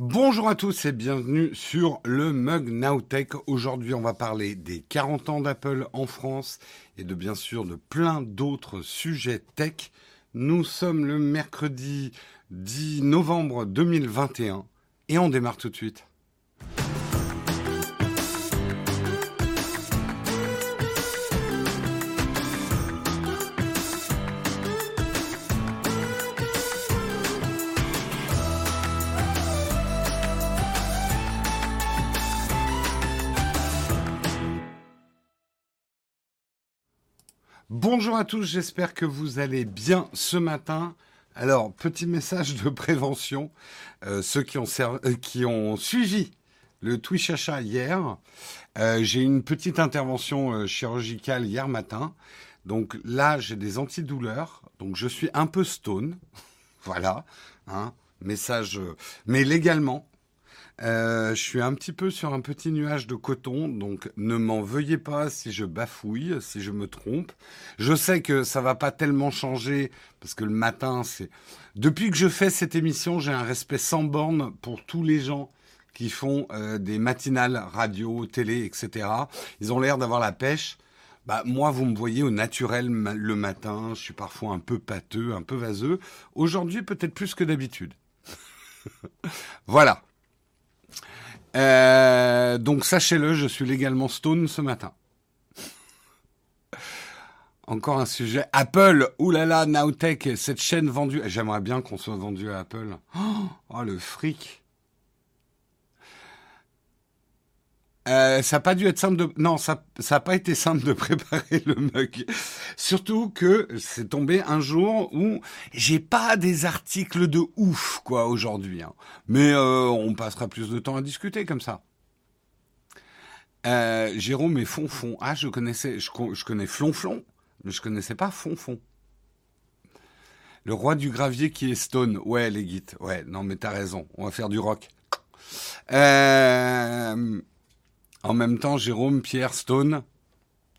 Bonjour à tous et bienvenue sur le Mug Nowtech. Aujourd'hui, on va parler des 40 ans d'Apple en France et de bien sûr de plein d'autres sujets tech. Nous sommes le mercredi 10 novembre 2021 et on démarre tout de suite. Bonjour à tous, j'espère que vous allez bien ce matin. Alors, petit message de prévention. Euh, ceux qui ont, euh, qui ont, suivi le Twitch achat hier, euh, j'ai une petite intervention euh, chirurgicale hier matin. Donc là, j'ai des antidouleurs. Donc je suis un peu stone. voilà. Hein, message. Mais légalement, euh, je suis un petit peu sur un petit nuage de coton, donc ne m'en veuillez pas si je bafouille, si je me trompe. Je sais que ça va pas tellement changer parce que le matin, c'est depuis que je fais cette émission, j'ai un respect sans borne pour tous les gens qui font euh, des matinales radio, télé, etc. Ils ont l'air d'avoir la pêche. Bah, moi, vous me voyez au naturel le matin. Je suis parfois un peu pâteux, un peu vaseux. Aujourd'hui, peut-être plus que d'habitude. voilà. Euh, donc sachez-le, je suis légalement stone ce matin. Encore un sujet. Apple, oulala, Nowtech, cette chaîne vendue. J'aimerais bien qu'on soit vendu à Apple. Oh, le fric. Euh, ça n'a pas dû être simple de... Non, ça n'a pas été simple de préparer le mug. Surtout que c'est tombé un jour où j'ai pas des articles de ouf, quoi, aujourd'hui. Hein. Mais euh, on passera plus de temps à discuter comme ça. Euh, Jérôme et Fonfon. Ah, je connaissais, je, connais Flonflon, mais je connaissais pas Fonfon. Le roi du gravier qui est Stone. Ouais, les guides. Ouais, non, mais t'as raison. On va faire du rock. En même temps, Jérôme, Pierre, Stone,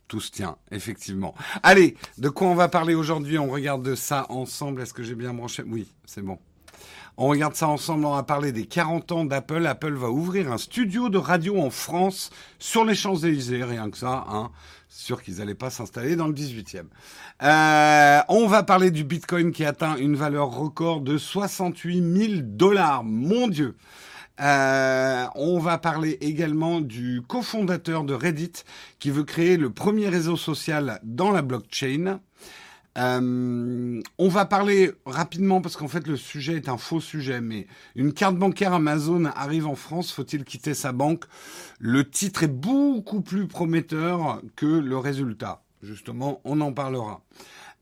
tout se tient, effectivement. Allez, de quoi on va parler aujourd'hui? On regarde ça ensemble. Est-ce que j'ai bien branché? Oui, c'est bon. On regarde ça ensemble, on va parler des 40 ans d'Apple. Apple va ouvrir un studio de radio en France sur les Champs-Élysées, rien que ça, hein. Sûr qu'ils n'allaient pas s'installer dans le 18e. Euh, on va parler du Bitcoin qui atteint une valeur record de 68 000 dollars. Mon Dieu euh, on va parler également du cofondateur de Reddit qui veut créer le premier réseau social dans la blockchain. Euh, on va parler rapidement parce qu'en fait le sujet est un faux sujet, mais une carte bancaire Amazon arrive en France. Faut-il quitter sa banque? Le titre est beaucoup plus prometteur que le résultat. Justement, on en parlera.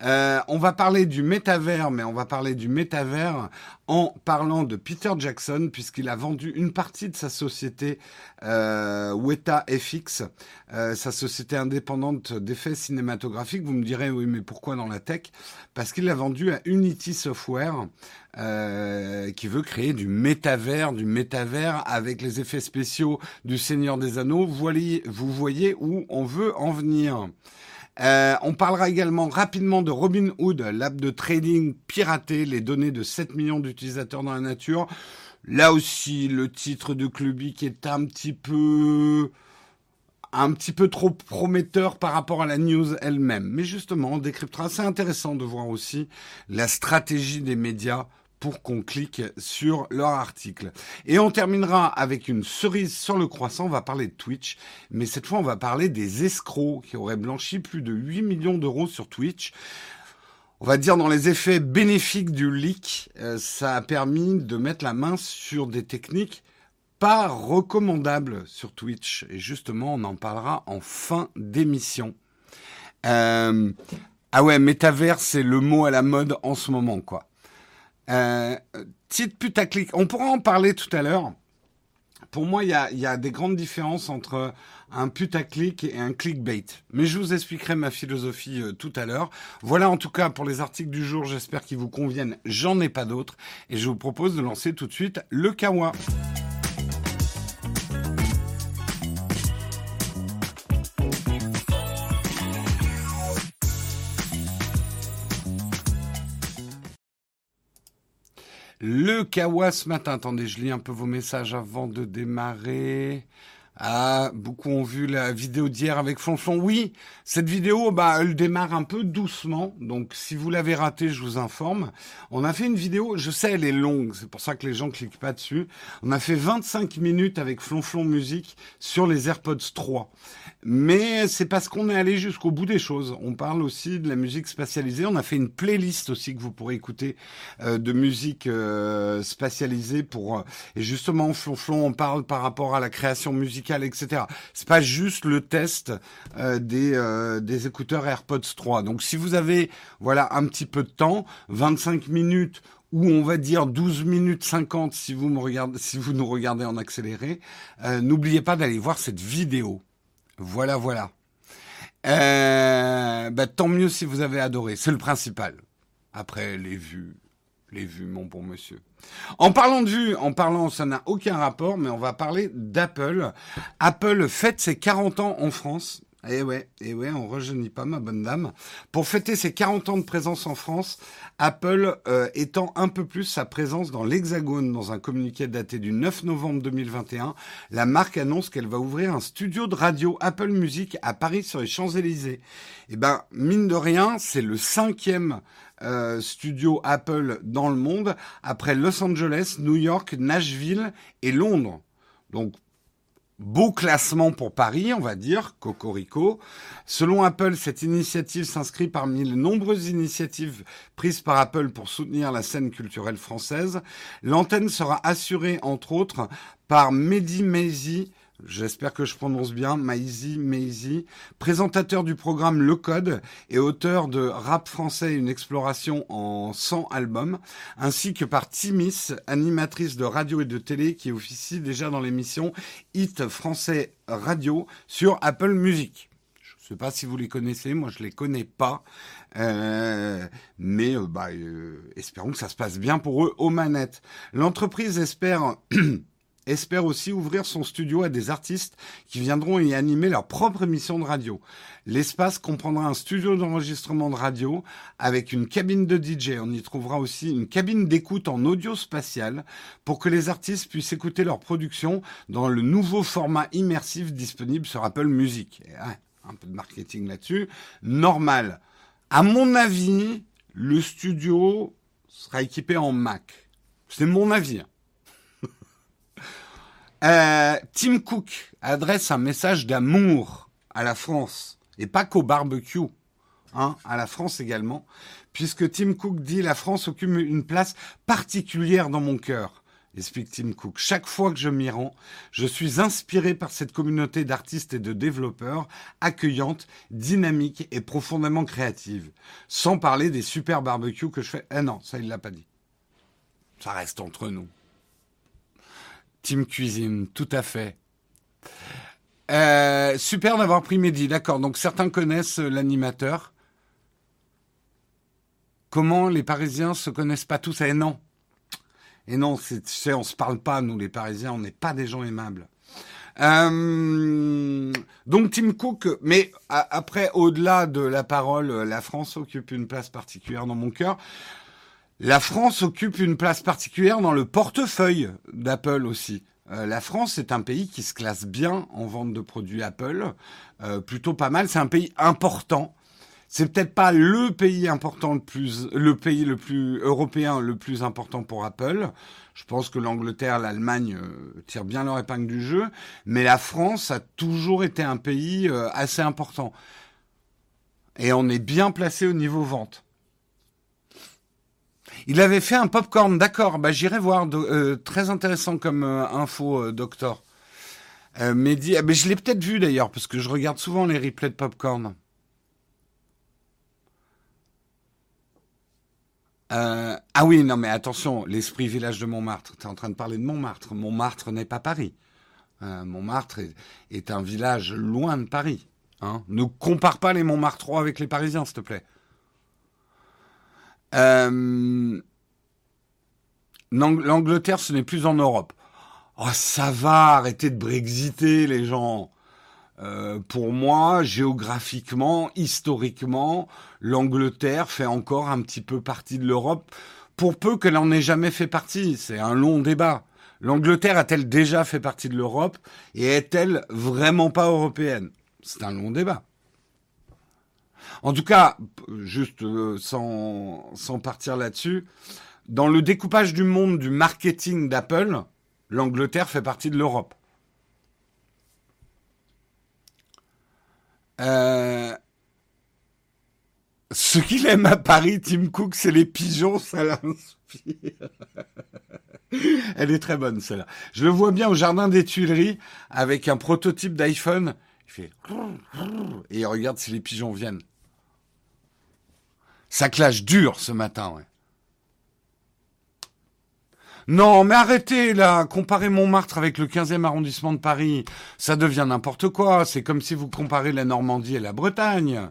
Euh, on va parler du métavers, mais on va parler du métavers en parlant de Peter Jackson, puisqu'il a vendu une partie de sa société euh, Weta FX, euh, sa société indépendante d'effets cinématographiques. Vous me direz, oui, mais pourquoi dans la tech? Parce qu'il l'a vendu à Unity Software, euh, qui veut créer du métavers, du métavers avec les effets spéciaux du Seigneur des Anneaux. Vous voyez où on veut en venir. Euh, on parlera également rapidement de Robinhood, l'app de trading piraté, les données de 7 millions d'utilisateurs dans la nature. Là aussi, le titre de Clubic est un petit peu un petit peu trop prometteur par rapport à la news elle-même. Mais justement, on décryptera. C'est intéressant de voir aussi la stratégie des médias pour qu'on clique sur leur article. Et on terminera avec une cerise sur le croissant, on va parler de Twitch, mais cette fois on va parler des escrocs qui auraient blanchi plus de 8 millions d'euros sur Twitch. On va dire dans les effets bénéfiques du leak, euh, ça a permis de mettre la main sur des techniques pas recommandables sur Twitch. Et justement, on en parlera en fin d'émission. Euh, ah ouais, métavers, c'est le mot à la mode en ce moment, quoi. Euh, titre putaclic. On pourra en parler tout à l'heure. Pour moi, il y a, des grandes différences entre un putaclic et un clickbait. Mais je vous expliquerai ma philosophie euh, tout à l'heure. Voilà en tout cas pour les articles du jour. J'espère qu'ils vous conviennent. J'en ai pas d'autres. Et je vous propose de lancer tout de suite le Kawa. Le Kawa ce matin. Attendez, je lis un peu vos messages avant de démarrer. Ah, beaucoup ont vu la vidéo d'hier avec Flonflon. Oui, cette vidéo, bah, elle démarre un peu doucement. Donc, si vous l'avez ratée, je vous informe. On a fait une vidéo, je sais, elle est longue. C'est pour ça que les gens cliquent pas dessus. On a fait 25 minutes avec Flonflon Musique sur les AirPods 3. Mais c'est parce qu'on est allé jusqu'au bout des choses. On parle aussi de la musique spatialisée. On a fait une playlist aussi que vous pourrez écouter euh, de musique euh, spatialisée pour. Euh, et justement, Flonflon, on parle par rapport à la création musicale, etc. C'est pas juste le test des des écouteurs AirPods 3. Donc, si vous avez voilà un petit peu de temps, 25 minutes ou on va dire 12 minutes 50 si vous me regardez, si vous nous regardez en accéléré, n'oubliez pas d'aller voir cette vidéo. Voilà, voilà. Euh, bah, tant mieux si vous avez adoré, c'est le principal. Après, les vues, les vues, mon bon monsieur. En parlant de vues, en parlant, ça n'a aucun rapport, mais on va parler d'Apple. Apple fête ses 40 ans en France. Eh ouais, eh ouais, on rejeunit pas, ma bonne dame. Pour fêter ses 40 ans de présence en France, Apple euh, étend un peu plus sa présence dans l'Hexagone. Dans un communiqué daté du 9 novembre 2021, la marque annonce qu'elle va ouvrir un studio de radio Apple Music à Paris sur les Champs-Élysées. Eh ben, mine de rien, c'est le cinquième euh, studio Apple dans le monde, après Los Angeles, New York, Nashville et Londres. Donc Beau classement pour Paris, on va dire, Cocorico. Selon Apple, cette initiative s'inscrit parmi les nombreuses initiatives prises par Apple pour soutenir la scène culturelle française. L'antenne sera assurée, entre autres, par Mehdi j'espère que je prononce bien, Maizi Maizi, présentateur du programme Le Code et auteur de Rap français, une exploration en 100 albums, ainsi que par Timis, animatrice de radio et de télé qui officie déjà dans l'émission Hit français radio sur Apple Music. Je ne sais pas si vous les connaissez, moi je les connais pas, euh, mais euh, bah, euh, espérons que ça se passe bien pour eux aux manettes. L'entreprise espère espère aussi ouvrir son studio à des artistes qui viendront y animer leur propre émission de radio. L'espace comprendra un studio d'enregistrement de radio avec une cabine de DJ. On y trouvera aussi une cabine d'écoute en audio spatial pour que les artistes puissent écouter leur production dans le nouveau format immersif disponible sur Apple Music. un peu de marketing là-dessus. Normal. À mon avis, le studio sera équipé en Mac. C'est mon avis. Euh, Tim Cook adresse un message d'amour à la France et pas qu'au barbecue, hein, à la France également, puisque Tim Cook dit la France occupe une place particulière dans mon cœur. Explique Tim Cook. Chaque fois que je m'y rends, je suis inspiré par cette communauté d'artistes et de développeurs accueillante, dynamique et profondément créative. Sans parler des super barbecues que je fais. Eh non, ça il l'a pas dit. Ça reste entre nous. Team Cuisine, tout à fait. Euh, super d'avoir pris Mehdi, d'accord. Donc certains connaissent l'animateur. Comment les Parisiens se connaissent pas tous? Eh non. Et eh non, c'est, on se parle pas, nous les Parisiens, on n'est pas des gens aimables. Euh, donc Tim Cook, mais après, au-delà de la parole, la France occupe une place particulière dans mon cœur. La France occupe une place particulière dans le portefeuille d'Apple aussi. Euh, la France est un pays qui se classe bien en vente de produits Apple, euh, plutôt pas mal. C'est un pays important. C'est peut-être pas le pays important le plus, le pays le plus européen le plus important pour Apple. Je pense que l'Angleterre, l'Allemagne euh, tirent bien leur épingle du jeu, mais la France a toujours été un pays assez important. Et on est bien placé au niveau vente. Il avait fait un popcorn, d'accord. Bah j'irai voir. Euh, très intéressant comme euh, info, euh, docteur. dit, ah, mais je l'ai peut-être vu d'ailleurs parce que je regarde souvent les replays de popcorn. ah oui, non mais attention, l'esprit village de Montmartre. Tu es en train de parler de Montmartre. Montmartre n'est pas Paris. Montmartre est, un village loin de Paris. Hein. Ne compare pas les Montmartrois avec les Parisiens, s'il te plaît. Euh, L'Angleterre, ce n'est plus en Europe. Oh, ça va, arrêtez de brexiter, les gens. Euh, pour moi, géographiquement, historiquement, l'Angleterre fait encore un petit peu partie de l'Europe pour peu qu'elle en ait jamais fait partie. C'est un long débat. L'Angleterre a-t-elle déjà fait partie de l'Europe et est-elle vraiment pas européenne? C'est un long débat. En tout cas, juste euh, sans, partir là-dessus, dans le découpage du monde du marketing d'Apple, l'Angleterre fait partie de l'Europe. Euh, ce qu'il aime à Paris, Tim Cook, c'est les pigeons, ça l'inspire. Elle est très bonne, celle-là. Je le vois bien au jardin des Tuileries avec un prototype d'iPhone. Il fait et il regarde si les pigeons viennent. Ça clash dur ce matin, ouais. Non, mais arrêtez là, comparer Montmartre avec le 15e arrondissement de Paris, ça devient n'importe quoi. C'est comme si vous comparez la Normandie et la Bretagne.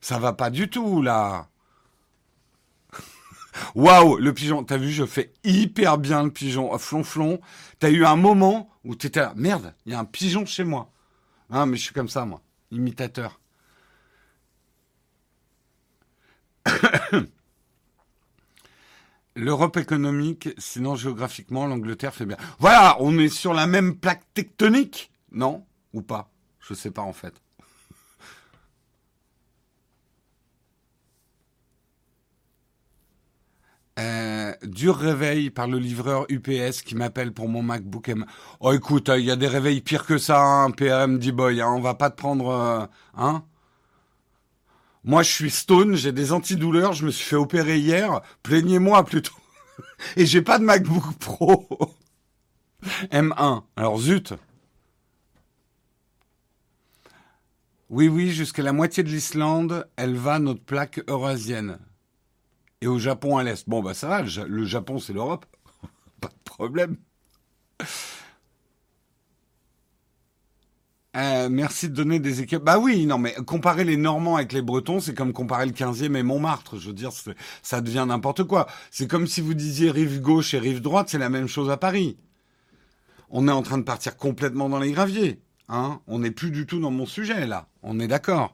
Ça va pas du tout là. Waouh, le pigeon, t'as vu, je fais hyper bien le pigeon. Flonflon, t'as eu un moment où t'étais là, merde, il y a un pigeon chez moi. Ah, mais je suis comme ça, moi, imitateur. L'Europe économique, sinon géographiquement, l'Angleterre fait bien. Voilà, on est sur la même plaque tectonique, non? Ou pas? Je sais pas en fait. Euh, dur réveil par le livreur UPS qui m'appelle pour mon MacBook M. Oh écoute, il y a des réveils pires que ça, hein, PRM D-Boy, hein, on va pas te prendre... Euh, hein? Moi, je suis stone, j'ai des antidouleurs, je me suis fait opérer hier. Plaignez-moi plutôt. Et j'ai pas de MacBook Pro. M1. Alors zut. Oui, oui, jusqu'à la moitié de l'Islande, elle va notre plaque eurasienne. Et au Japon à l'est. Bon, bah ça va, le Japon c'est l'Europe. pas de problème. Euh, merci de donner des équipes. Bah oui, non, mais comparer les Normands avec les Bretons, c'est comme comparer le 15e et Montmartre. Je veux dire, ça devient n'importe quoi. C'est comme si vous disiez rive gauche et rive droite, c'est la même chose à Paris. On est en train de partir complètement dans les graviers. Hein On n'est plus du tout dans mon sujet, là. On est d'accord.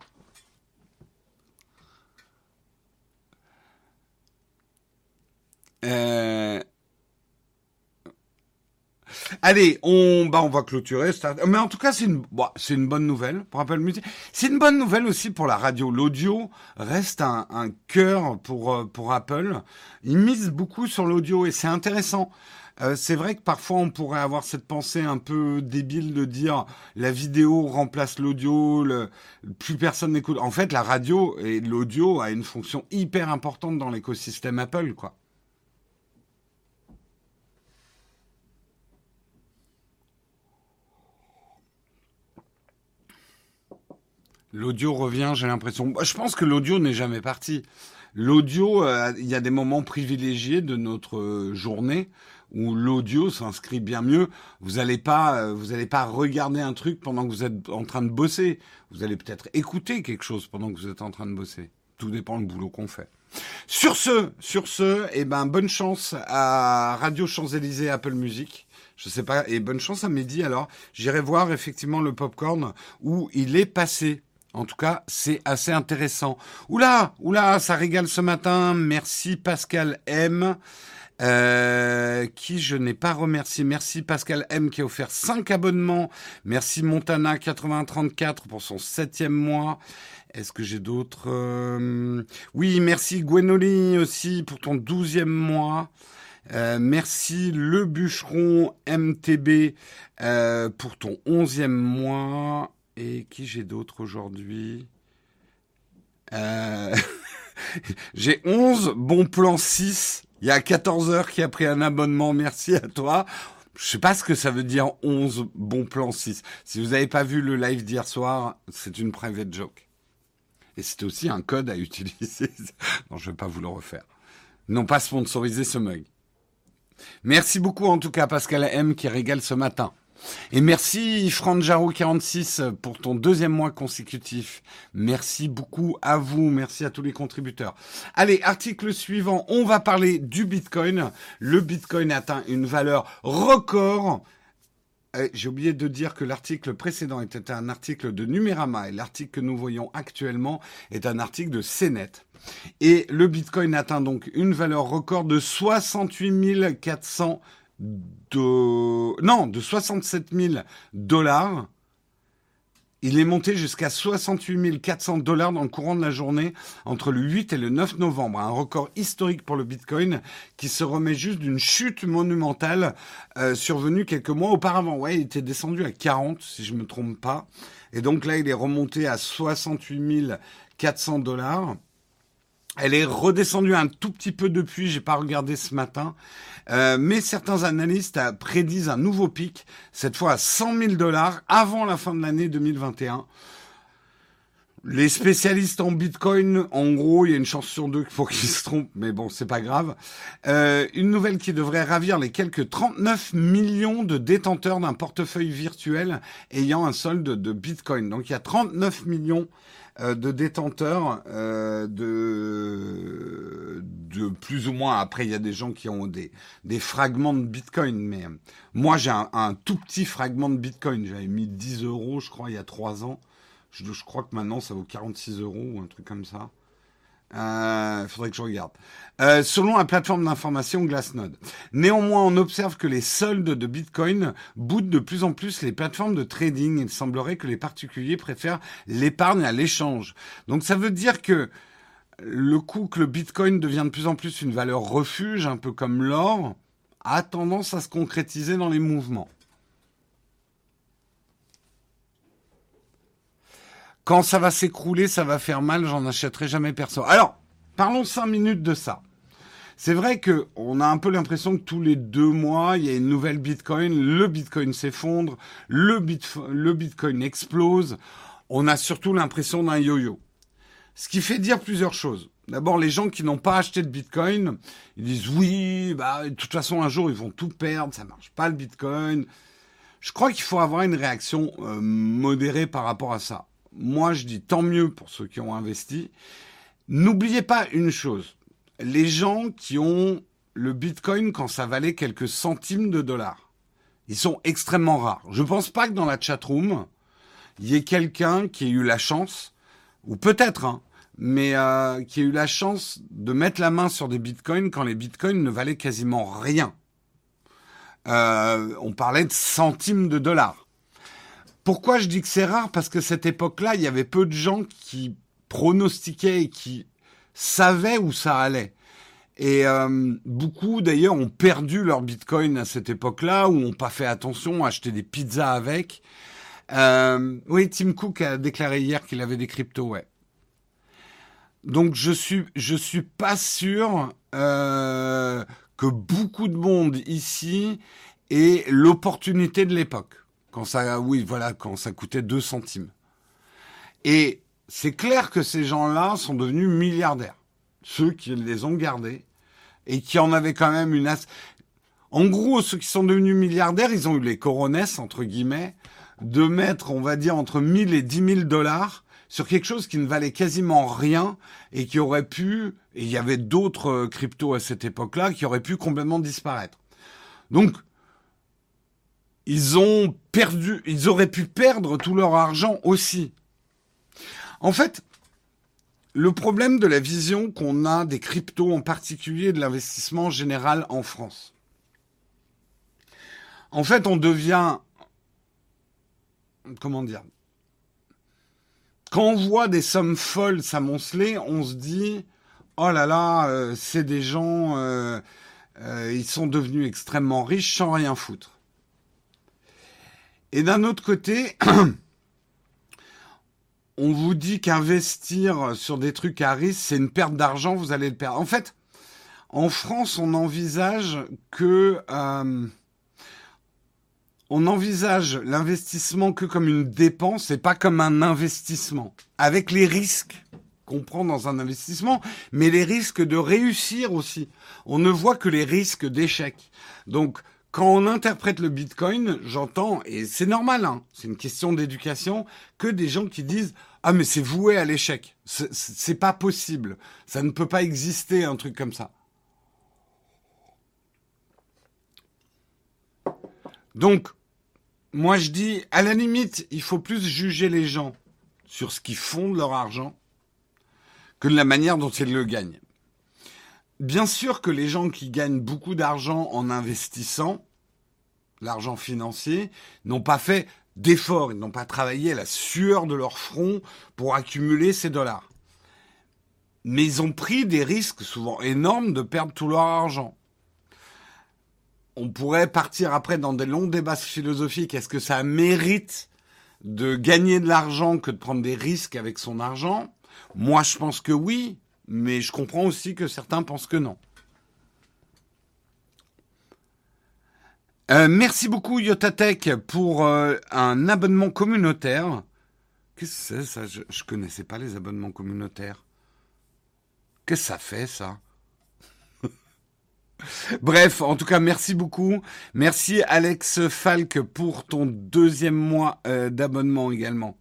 Euh... Allez, on, bah, on va clôturer. Mais en tout cas, c'est une, bah, c'est une bonne nouvelle pour Apple Music. C'est une bonne nouvelle aussi pour la radio. L'audio reste un, un cœur pour, euh, pour Apple. Ils misent beaucoup sur l'audio et c'est intéressant. Euh, c'est vrai que parfois on pourrait avoir cette pensée un peu débile de dire la vidéo remplace l'audio, le, plus personne n'écoute. En fait, la radio et l'audio a une fonction hyper importante dans l'écosystème Apple, quoi. L'audio revient, j'ai l'impression. Je pense que l'audio n'est jamais parti. L'audio, euh, il y a des moments privilégiés de notre euh, journée où l'audio s'inscrit bien mieux. Vous n'allez pas, euh, vous allez pas regarder un truc pendant que vous êtes en train de bosser. Vous allez peut-être écouter quelque chose pendant que vous êtes en train de bosser. Tout dépend du boulot qu'on fait. Sur ce, sur ce, eh ben bonne chance à Radio Champs-Élysées, Apple Music. Je sais pas, et bonne chance à Mehdi alors. J'irai voir effectivement le popcorn où il est passé en tout cas, c'est assez intéressant. Oula, oula, ça régale ce matin. Merci Pascal M. Euh, qui je n'ai pas remercié. Merci Pascal M qui a offert 5 abonnements. Merci Montana 8034 pour son septième mois. Est-ce que j'ai d'autres euh, Oui, merci Gwenoli aussi pour ton douzième mois. Euh, merci Le Bûcheron MTB pour ton onzième mois. Et qui j'ai d'autres aujourd'hui? Euh... J'ai 11 bons plans 6. Il y a 14 heures qui a pris un abonnement. Merci à toi. Je sais pas ce que ça veut dire 11 bons plans 6. Si vous n'avez pas vu le live d'hier soir, c'est une private joke. Et c'est aussi un code à utiliser. non, je vais pas vous le refaire. Non pas sponsoriser ce mug. Merci beaucoup en tout cas Pascal M qui régale ce matin. Et merci Franjaro46 pour ton deuxième mois consécutif. Merci beaucoup à vous, merci à tous les contributeurs. Allez, article suivant, on va parler du Bitcoin. Le Bitcoin atteint une valeur record eh, j'ai oublié de dire que l'article précédent était un article de Numérama et l'article que nous voyons actuellement est un article de CNET. Et le Bitcoin atteint donc une valeur record de 68 400 de... non, de 67 000 dollars il est monté jusqu'à 68 400 dollars dans le courant de la journée entre le 8 et le 9 novembre. Un record historique pour le Bitcoin qui se remet juste d'une chute monumentale euh, survenue quelques mois auparavant. Ouais, il était descendu à 40 si je me trompe pas. Et donc là, il est remonté à 68 400 dollars. Elle est redescendue un tout petit peu depuis, j'ai pas regardé ce matin, euh, mais certains analystes prédisent un nouveau pic, cette fois à 100 000 dollars avant la fin de l'année 2021. Les spécialistes en Bitcoin, en gros, il y a une chance sur deux pour qu'ils se trompent, mais bon, c'est pas grave. Euh, une nouvelle qui devrait ravir les quelques 39 millions de détenteurs d'un portefeuille virtuel ayant un solde de Bitcoin. Donc il y a 39 millions euh, de détenteurs euh, de, de plus ou moins. Après, il y a des gens qui ont des, des fragments de Bitcoin, mais moi j'ai un, tout petit fragment de Bitcoin. J'avais mis 10 euros, je crois, il y a 3 ans. Je, je crois que maintenant ça vaut 46 euros ou un truc comme ça. Il euh, faudrait que je regarde. Euh, selon la plateforme d'information Glassnode. Néanmoins, on observe que les soldes de Bitcoin boutent de plus en plus les plateformes de trading. Il semblerait que les particuliers préfèrent l'épargne à l'échange. Donc ça veut dire que le coup que le Bitcoin devient de plus en plus une valeur refuge, un peu comme l'or, a tendance à se concrétiser dans les mouvements. Quand ça va s'écrouler, ça va faire mal, j'en achèterai jamais personne. Alors, parlons cinq minutes de ça. C'est vrai que on a un peu l'impression que tous les deux mois, il y a une nouvelle Bitcoin, le Bitcoin s'effondre, le, le Bitcoin explose. On a surtout l'impression d'un yo-yo. Ce qui fait dire plusieurs choses. D'abord, les gens qui n'ont pas acheté de Bitcoin, ils disent oui, bah, de toute façon, un jour, ils vont tout perdre, ça marche pas le Bitcoin. Je crois qu'il faut avoir une réaction euh, modérée par rapport à ça moi je dis tant mieux pour ceux qui ont investi. N'oubliez pas une chose, les gens qui ont le Bitcoin quand ça valait quelques centimes de dollars, ils sont extrêmement rares. Je ne pense pas que dans la chatroom, il y ait quelqu'un qui ait eu la chance, ou peut-être, hein, mais euh, qui ait eu la chance de mettre la main sur des bitcoins quand les bitcoins ne valaient quasiment rien. Euh, on parlait de centimes de dollars. Pourquoi je dis que c'est rare? Parce que cette époque-là, il y avait peu de gens qui pronostiquaient et qui savaient où ça allait. Et euh, beaucoup d'ailleurs ont perdu leur bitcoin à cette époque-là, ou n'ont pas fait attention, acheté des pizzas avec. Euh, oui, Tim Cook a déclaré hier qu'il avait des cryptos, ouais. Donc je suis je suis pas sûr euh, que beaucoup de monde ici ait l'opportunité de l'époque. Quand ça, oui, voilà, quand ça coûtait 2 centimes. Et c'est clair que ces gens-là sont devenus milliardaires. Ceux qui les ont gardés et qui en avaient quand même une as... En gros, ceux qui sont devenus milliardaires, ils ont eu les coronesses, entre guillemets, de mettre, on va dire, entre 1000 et 10 000 dollars sur quelque chose qui ne valait quasiment rien et qui aurait pu, et il y avait d'autres euh, cryptos à cette époque-là, qui auraient pu complètement disparaître. Donc, ils ont perdu, ils auraient pu perdre tout leur argent aussi. En fait, le problème de la vision qu'on a des cryptos, en particulier de l'investissement général en France. En fait, on devient, comment dire, quand on voit des sommes folles s'amonceler, on se dit, oh là là, euh, c'est des gens, euh, euh, ils sont devenus extrêmement riches sans rien foutre. Et d'un autre côté, on vous dit qu'investir sur des trucs à risque, c'est une perte d'argent, vous allez le perdre. En fait, en France, on envisage que euh, on envisage l'investissement que comme une dépense et pas comme un investissement, avec les risques qu'on prend dans un investissement, mais les risques de réussir aussi. On ne voit que les risques d'échec. Donc, quand on interprète le Bitcoin, j'entends, et c'est normal, hein, c'est une question d'éducation, que des gens qui disent ah mais c'est voué à l'échec, c'est pas possible, ça ne peut pas exister un truc comme ça. Donc, Moi, je dis, à la limite, il faut plus juger les gens sur ce qu'ils font de leur argent que de la manière dont ils le gagnent. Bien sûr que les gens qui gagnent beaucoup d'argent en investissant, l'argent financier, n'ont pas fait d'efforts, ils n'ont pas travaillé à la sueur de leur front pour accumuler ces dollars. Mais ils ont pris des risques souvent énormes de perdre tout leur argent. On pourrait partir après dans des longs débats philosophiques. Est-ce que ça mérite de gagner de l'argent que de prendre des risques avec son argent? Moi, je pense que oui, mais je comprends aussi que certains pensent que non. Euh, merci beaucoup Yotatech pour euh, un abonnement communautaire. Qu'est-ce que c'est ça? Je, ne connaissais pas les abonnements communautaires. Qu'est-ce que ça fait ça? Bref, en tout cas, merci beaucoup. Merci Alex Falk pour ton deuxième mois euh, d'abonnement également.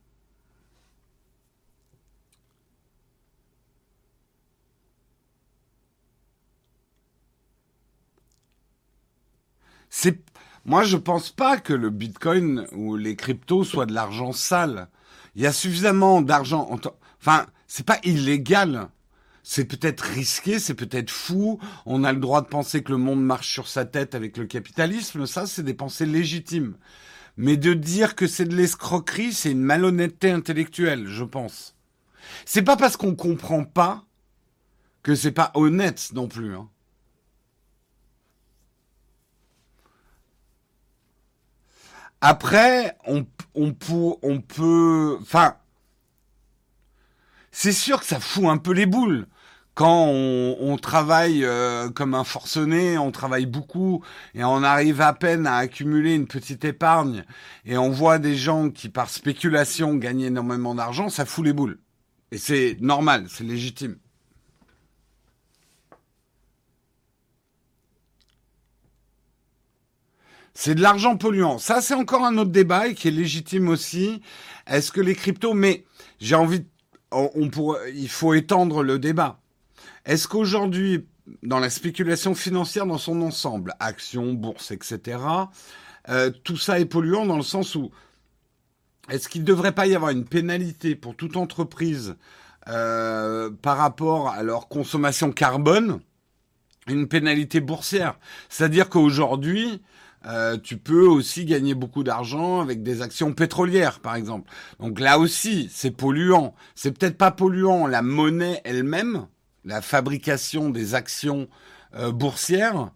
C'est moi, je pense pas que le Bitcoin ou les cryptos soient de l'argent sale. Il y a suffisamment d'argent. Enfin, c'est pas illégal. C'est peut-être risqué, c'est peut-être fou. On a le droit de penser que le monde marche sur sa tête avec le capitalisme. Ça, c'est des pensées légitimes. Mais de dire que c'est de l'escroquerie, c'est une malhonnêteté intellectuelle, je pense. C'est pas parce qu'on comprend pas que c'est pas honnête non plus. Hein. Après, on, on, on peut, enfin, c'est sûr que ça fout un peu les boules. Quand on, on travaille euh, comme un forcené, on travaille beaucoup et on arrive à peine à accumuler une petite épargne et on voit des gens qui par spéculation gagnent énormément d'argent, ça fout les boules. Et c'est normal, c'est légitime. C'est de l'argent polluant. Ça, c'est encore un autre débat et qui est légitime aussi. Est-ce que les cryptos, mais j'ai envie, on, il faut étendre le débat. Est-ce qu'aujourd'hui, dans la spéculation financière dans son ensemble, actions, bourses, etc., euh, tout ça est polluant dans le sens où est-ce qu'il ne devrait pas y avoir une pénalité pour toute entreprise euh, par rapport à leur consommation carbone, une pénalité boursière? C'est-à-dire qu'aujourd'hui, euh, tu peux aussi gagner beaucoup d'argent avec des actions pétrolières, par exemple. Donc là aussi, c'est polluant. C'est peut-être pas polluant la monnaie elle-même, la fabrication des actions euh, boursières,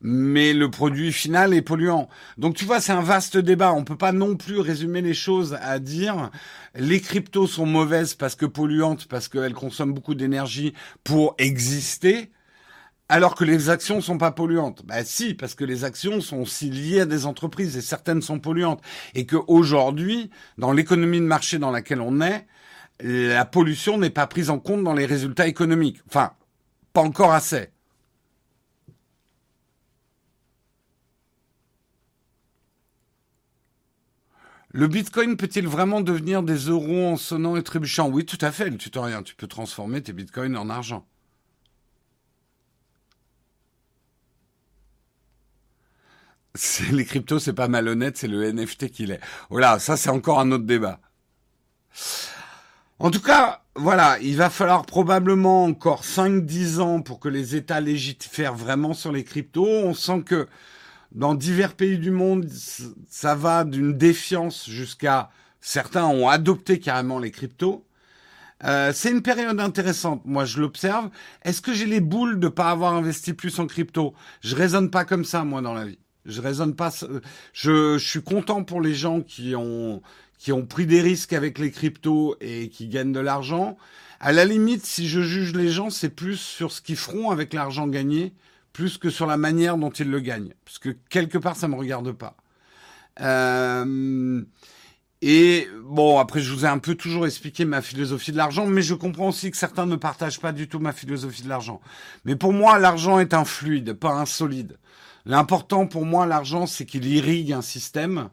mais le produit final est polluant. Donc tu vois, c'est un vaste débat. On peut pas non plus résumer les choses à dire les cryptos sont mauvaises parce que polluantes, parce qu'elles consomment beaucoup d'énergie pour exister alors que les actions sont pas polluantes. Bah si, parce que les actions sont aussi liées à des entreprises et certaines sont polluantes. Et qu'aujourd'hui, dans l'économie de marché dans laquelle on est, la pollution n'est pas prise en compte dans les résultats économiques. Enfin, pas encore assez. Le Bitcoin peut-il vraiment devenir des euros en sonnant et trébuchant? Oui, tout à fait, le tutoriel. Tu peux transformer tes bitcoins en argent. Les cryptos, c'est pas malhonnête, c'est le NFT qui l'est. Voilà, ça c'est encore un autre débat. En tout cas, voilà, il va falloir probablement encore 5-10 ans pour que les États légifèrent vraiment sur les cryptos. On sent que dans divers pays du monde, ça va d'une défiance jusqu'à certains ont adopté carrément les cryptos. Euh, c'est une période intéressante. Moi, je l'observe. Est-ce que j'ai les boules de pas avoir investi plus en crypto? Je raisonne pas comme ça, moi, dans la vie. Je raisonne pas. Je, je suis content pour les gens qui ont qui ont pris des risques avec les cryptos et qui gagnent de l'argent. À la limite, si je juge les gens, c'est plus sur ce qu'ils feront avec l'argent gagné, plus que sur la manière dont ils le gagnent, parce que quelque part, ça me regarde pas. Euh, et bon, après, je vous ai un peu toujours expliqué ma philosophie de l'argent, mais je comprends aussi que certains ne partagent pas du tout ma philosophie de l'argent. Mais pour moi, l'argent est un fluide, pas un solide. L'important pour moi, l'argent, c'est qu'il irrigue un système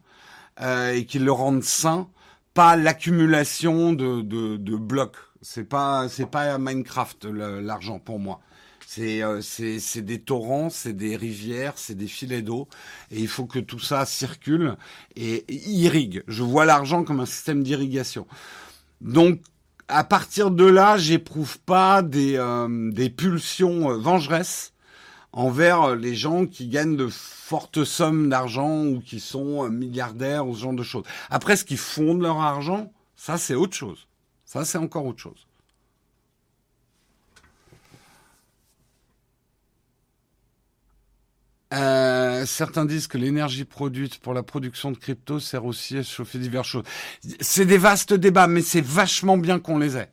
euh, et qu'il le rende sain, pas l'accumulation de, de, de blocs. C'est pas c'est pas Minecraft l'argent pour moi. C'est euh, c'est des torrents, c'est des rivières, c'est des filets d'eau, et il faut que tout ça circule et irrigue. Je vois l'argent comme un système d'irrigation. Donc à partir de là, j'éprouve pas des, euh, pulsions euh, vengeresses envers les gens qui gagnent de fortes sommes d'argent ou qui sont milliardaires ou ce genre de choses. Après, ce qu'ils font de leur argent, ça c'est autre chose. Ça c'est encore autre chose. Euh, certains disent que l'énergie produite pour la production de crypto sert aussi à chauffer diverses choses. C'est des vastes débats, mais c'est vachement bien qu'on les ait.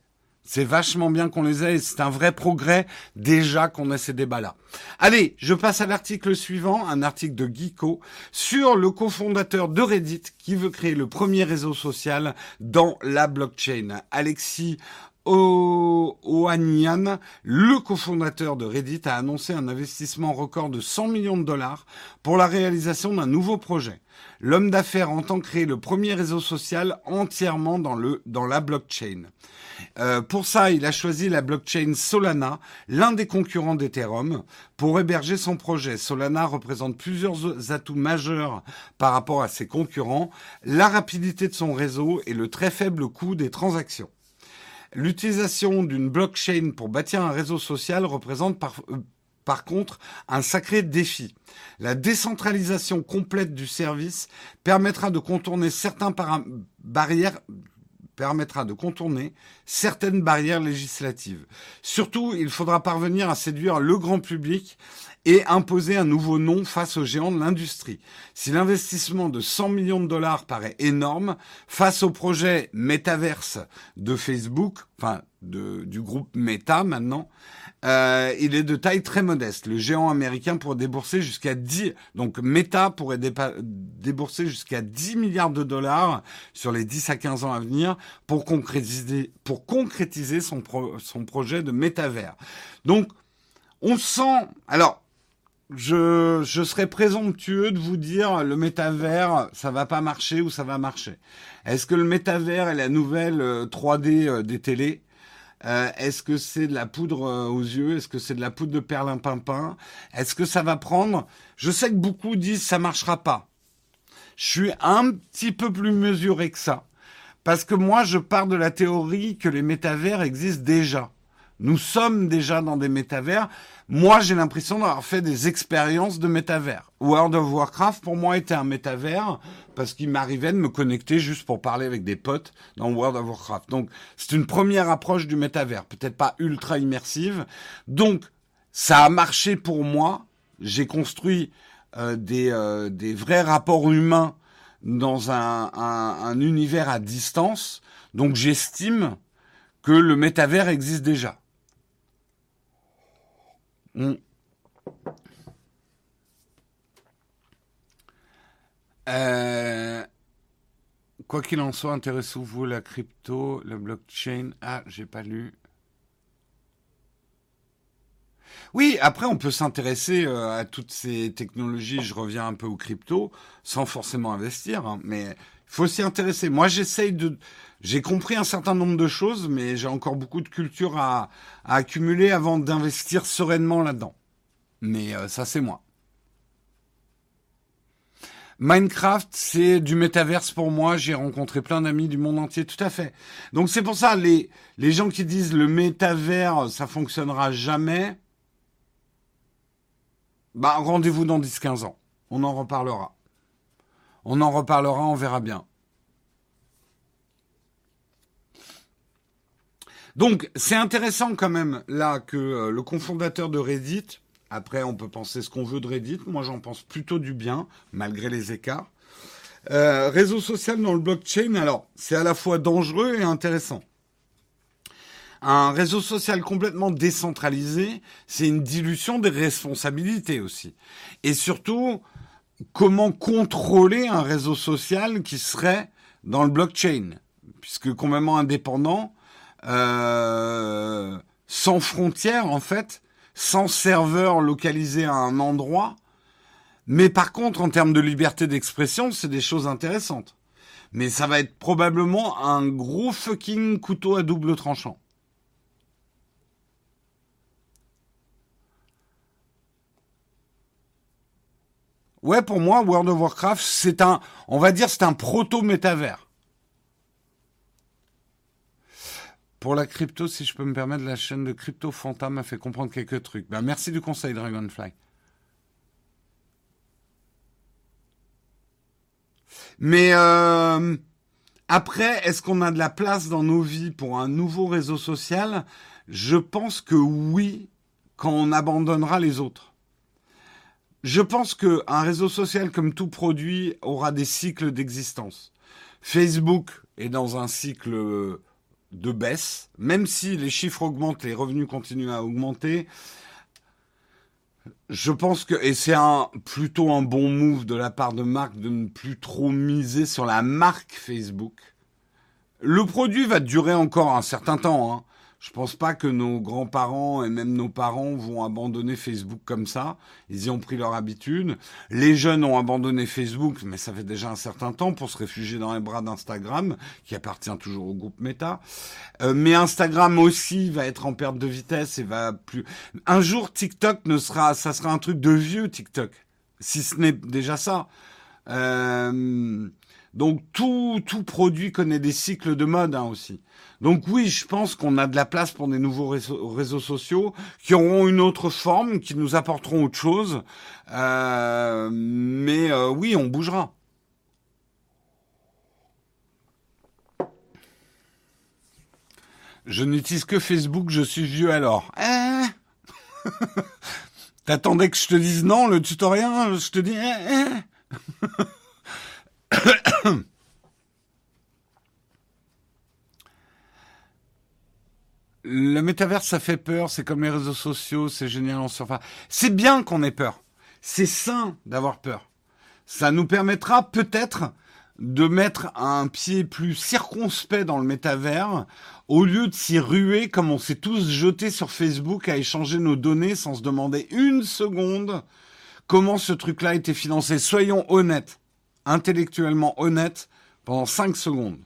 C'est vachement bien qu'on les ait et c'est un vrai progrès déjà qu'on ait ces débats-là. Allez, je passe à l'article suivant, un article de Geeko sur le cofondateur de Reddit qui veut créer le premier réseau social dans la blockchain. Alexis Oanian, le cofondateur de Reddit, a annoncé un investissement record de 100 millions de dollars pour la réalisation d'un nouveau projet. L'homme d'affaires entend créer le premier réseau social entièrement dans, le, dans la blockchain. Euh, pour ça, il a choisi la blockchain Solana, l'un des concurrents d'Ethereum, pour héberger son projet. Solana représente plusieurs atouts majeurs par rapport à ses concurrents, la rapidité de son réseau et le très faible coût des transactions. L'utilisation d'une blockchain pour bâtir un réseau social représente par, euh, par contre un sacré défi. La décentralisation complète du service permettra de contourner certaines barrières permettra de contourner certaines barrières législatives. Surtout, il faudra parvenir à séduire le grand public et imposer un nouveau nom face aux géants de l'industrie. Si l'investissement de 100 millions de dollars paraît énorme, face au projet Metaverse de Facebook, enfin du groupe Meta maintenant, euh, il est de taille très modeste. Le géant américain pourrait débourser jusqu'à 10, donc Meta pourrait débourser jusqu'à 10 milliards de dollars sur les 10 à 15 ans à venir pour concrétiser, pour concrétiser son, son projet de métavers. Donc, on sent, alors, je, je serais présomptueux de vous dire le métavers, ça va pas marcher ou ça va marcher. Est-ce que le métavers est la nouvelle 3D euh, euh, des télés? Euh, Est-ce que c'est de la poudre aux yeux? Est-ce que c'est de la poudre de perlimpinpin? Est-ce que ça va prendre? Je sais que beaucoup disent ça marchera pas. Je suis un petit peu plus mesuré que ça. Parce que moi, je pars de la théorie que les métavers existent déjà. Nous sommes déjà dans des métavers. Moi, j'ai l'impression d'avoir fait des expériences de métavers. World of Warcraft, pour moi, était un métavers parce qu'il m'arrivait de me connecter juste pour parler avec des potes dans World of Warcraft. Donc, c'est une première approche du métavers. Peut-être pas ultra immersive. Donc, ça a marché pour moi. J'ai construit euh, des, euh, des vrais rapports humains dans un, un, un univers à distance. Donc, j'estime que le métavers existe déjà. Mm. Euh, quoi qu'il en soit, intéressez-vous la crypto, la blockchain. Ah, j'ai pas lu. Oui, après on peut s'intéresser euh, à toutes ces technologies. Je reviens un peu aux crypto, sans forcément investir, hein, mais faut s'y intéresser. Moi, j'essaye de, j'ai compris un certain nombre de choses, mais j'ai encore beaucoup de culture à, accumuler avant d'investir sereinement là-dedans. Mais euh, ça, c'est moi. Minecraft, c'est du métaverse pour moi. J'ai rencontré plein d'amis du monde entier, tout à fait. Donc c'est pour ça, les, les gens qui disent le métavers, ça fonctionnera jamais, bah rendez-vous dans 10-15 ans. On en reparlera. On en reparlera, on verra bien. Donc, c'est intéressant quand même, là, que euh, le cofondateur de Reddit, après, on peut penser ce qu'on veut de Reddit, moi j'en pense plutôt du bien, malgré les écarts. Euh, réseau social dans le blockchain, alors, c'est à la fois dangereux et intéressant. Un réseau social complètement décentralisé, c'est une dilution des responsabilités aussi. Et surtout, comment contrôler un réseau social qui serait dans le blockchain Puisque complètement indépendant, euh, sans frontières en fait, sans serveur localisé à un endroit. Mais par contre, en termes de liberté d'expression, c'est des choses intéressantes. Mais ça va être probablement un gros fucking couteau à double tranchant. Ouais, pour moi, World of Warcraft, c'est un, on va dire, c'est un proto-métavers. Pour la crypto, si je peux me permettre, la chaîne de Crypto Fanta m'a fait comprendre quelques trucs. Ben, merci du conseil, Dragonfly. Mais euh, après, est-ce qu'on a de la place dans nos vies pour un nouveau réseau social? Je pense que oui, quand on abandonnera les autres. Je pense qu'un réseau social, comme tout produit, aura des cycles d'existence. Facebook est dans un cycle de baisse, même si les chiffres augmentent, les revenus continuent à augmenter. Je pense que, et c'est un, plutôt un bon move de la part de Marc de ne plus trop miser sur la marque Facebook. Le produit va durer encore un certain temps. Hein. Je pense pas que nos grands-parents et même nos parents vont abandonner Facebook comme ça. Ils y ont pris leur habitude. Les jeunes ont abandonné Facebook, mais ça fait déjà un certain temps pour se réfugier dans les bras d'Instagram, qui appartient toujours au groupe Meta. Euh, mais Instagram aussi va être en perte de vitesse et va plus. Un jour, TikTok ne sera, ça sera un truc de vieux TikTok, si ce n'est déjà ça. Euh, donc tout, tout produit connaît des cycles de mode hein, aussi. Donc oui, je pense qu'on a de la place pour des nouveaux réseaux, sociaux qui auront une autre forme, qui nous apporteront autre chose. Euh, mais euh, oui, on bougera. Je n'utilise que Facebook, je suis vieux alors. Eh T'attendais que je te dise non, le tutoriel, je te dis... Eh, eh. Le métaverse, ça fait peur, c'est comme les réseaux sociaux, c'est génial, on surface. C'est bien qu'on ait peur. C'est sain d'avoir peur. Ça nous permettra peut-être de mettre un pied plus circonspect dans le métavers au lieu de s'y ruer comme on s'est tous jetés sur Facebook à échanger nos données sans se demander une seconde comment ce truc-là était financé. Soyons honnêtes intellectuellement honnête pendant 5 secondes.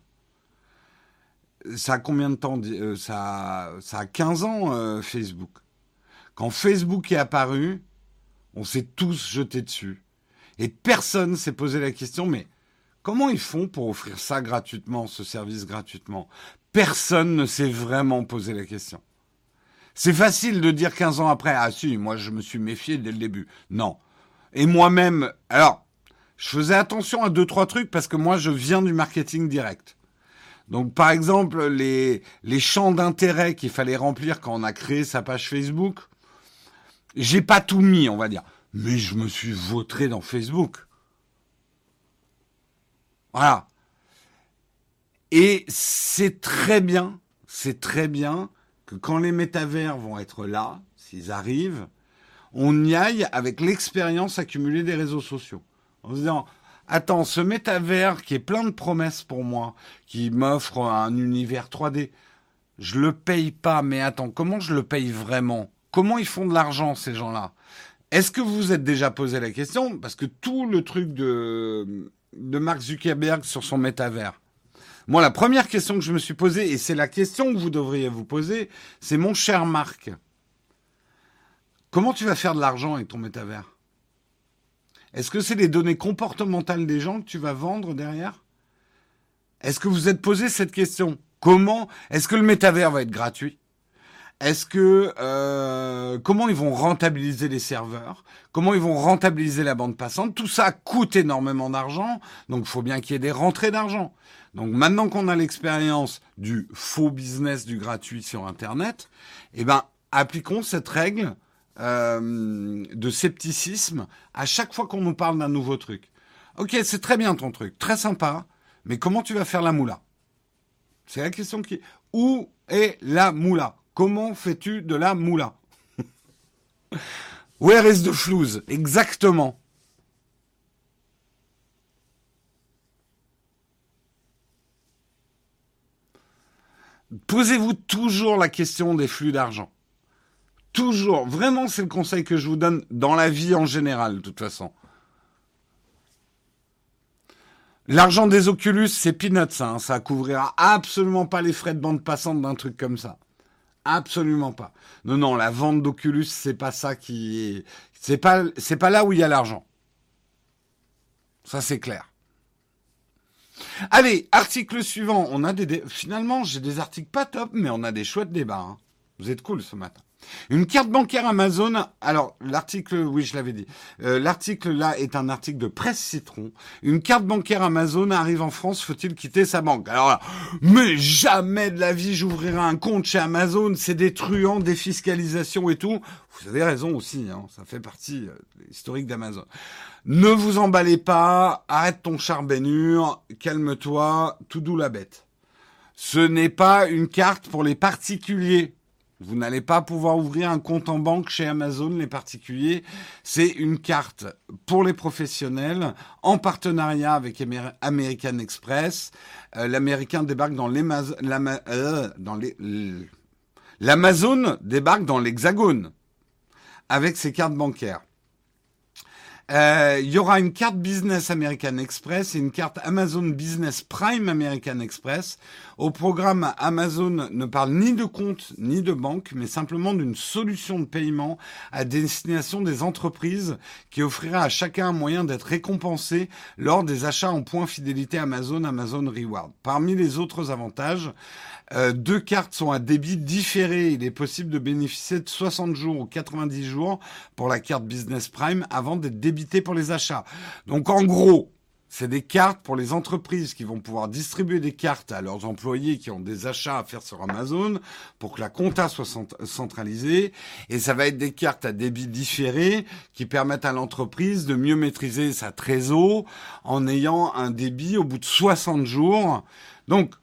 Ça a combien de temps euh, ça, ça a 15 ans, euh, Facebook? Quand Facebook est apparu, on s'est tous jetés dessus. Et personne s'est posé la question, mais comment ils font pour offrir ça gratuitement, ce service gratuitement? Personne ne s'est vraiment posé la question. C'est facile de dire 15 ans après, ah si, moi je me suis méfié dès le début. Non. Et moi-même, alors, je faisais attention à deux trois trucs parce que moi je viens du marketing direct. Donc par exemple les champs d'intérêt qu'il fallait remplir quand on a créé sa page Facebook, j'ai pas tout mis, on va dire, mais je me suis vautré dans Facebook. Voilà. Et c'est très bien, c'est très bien que quand les métavers vont être là, s'ils arrivent, on y aille avec l'expérience accumulée des réseaux sociaux en disant Attends, ce métavers qui est plein de promesses pour moi, qui m'offre un univers 3D, je le paye pas, mais attends, comment je le paye vraiment? Comment ils font de l'argent, ces gens-là? Est-ce que vous vous êtes déjà posé la question? Parce que tout le truc de, de Mark Zuckerberg sur son métavers, moi, la première question que je me suis posée, et c'est la question que vous devriez vous poser, c'est mon cher Marc, comment tu vas faire de l'argent avec ton métavers? Est-ce que c'est les données comportementales des gens que tu vas vendre derrière? Est-ce que vous êtes posé cette question? Comment Est-ce que le métavers va être gratuit? Est-ce que euh, comment ils vont rentabiliser les serveurs? Comment ils vont rentabiliser la bande passante? Tout ça coûte énormément d'argent, donc il faut bien qu'il y ait des rentrées d'argent. Donc maintenant qu'on a l'expérience du faux business du gratuit sur Internet, eh ben appliquons cette règle euh, de scepticisme à chaque fois qu'on nous parle d'un nouveau truc. Ok, c'est très bien ton truc, très sympa, mais comment tu vas faire la moula? C'est la question qui... Où est la moula? Comment fais-tu de la moula? Where is the flouze Exactement. Posez-vous toujours la question des flux d'argent. Toujours, vraiment, c'est le conseil que je vous donne dans la vie en général, de toute façon. L'argent des Oculus, c'est peanuts, hein. ça couvrira absolument pas les frais de bande passante d'un truc comme ça. Absolument pas. Non, non, la vente d'Oculus, c'est pas ça qui, c'est pas, c'est pas là où il y a l'argent. Ça c'est clair. Allez, article suivant. On a des, finalement, j'ai des articles pas top, mais on a des chouettes débats. Hein. Vous êtes cool ce matin. Une carte bancaire Amazon. Alors l'article, oui, je l'avais dit. Euh, l'article là est un article de Presse Citron. Une carte bancaire Amazon arrive en France. Faut-il quitter sa banque? Alors là, mais jamais de la vie j'ouvrirai un compte chez Amazon. C'est des truands, des fiscalisations et tout. Vous avez raison aussi. Hein, ça fait partie euh, historique d'Amazon. Ne vous emballez pas. Arrête ton charbénure. Calme-toi. Tout doux la bête. Ce n'est pas une carte pour les particuliers. Vous n'allez pas pouvoir ouvrir un compte en banque chez Amazon, les particuliers. C'est une carte pour les professionnels en partenariat avec American Express. Euh, L'américain débarque dans euh, l'Amazon débarque dans l'Hexagone avec ses cartes bancaires. Euh, il y aura une carte Business American Express et une carte Amazon Business Prime American Express. Au programme, Amazon ne parle ni de compte ni de banque, mais simplement d'une solution de paiement à destination des entreprises qui offrira à chacun un moyen d'être récompensé lors des achats en points fidélité Amazon, Amazon Reward. Parmi les autres avantages, euh, deux cartes sont à débit différé. Il est possible de bénéficier de 60 jours ou 90 jours pour la carte Business Prime avant d'être débité pour les achats. Donc en gros, c'est des cartes pour les entreprises qui vont pouvoir distribuer des cartes à leurs employés qui ont des achats à faire sur Amazon pour que la compta soit centralisée. Et ça va être des cartes à débit différé qui permettent à l'entreprise de mieux maîtriser sa trésor en ayant un débit au bout de 60 jours. Donc,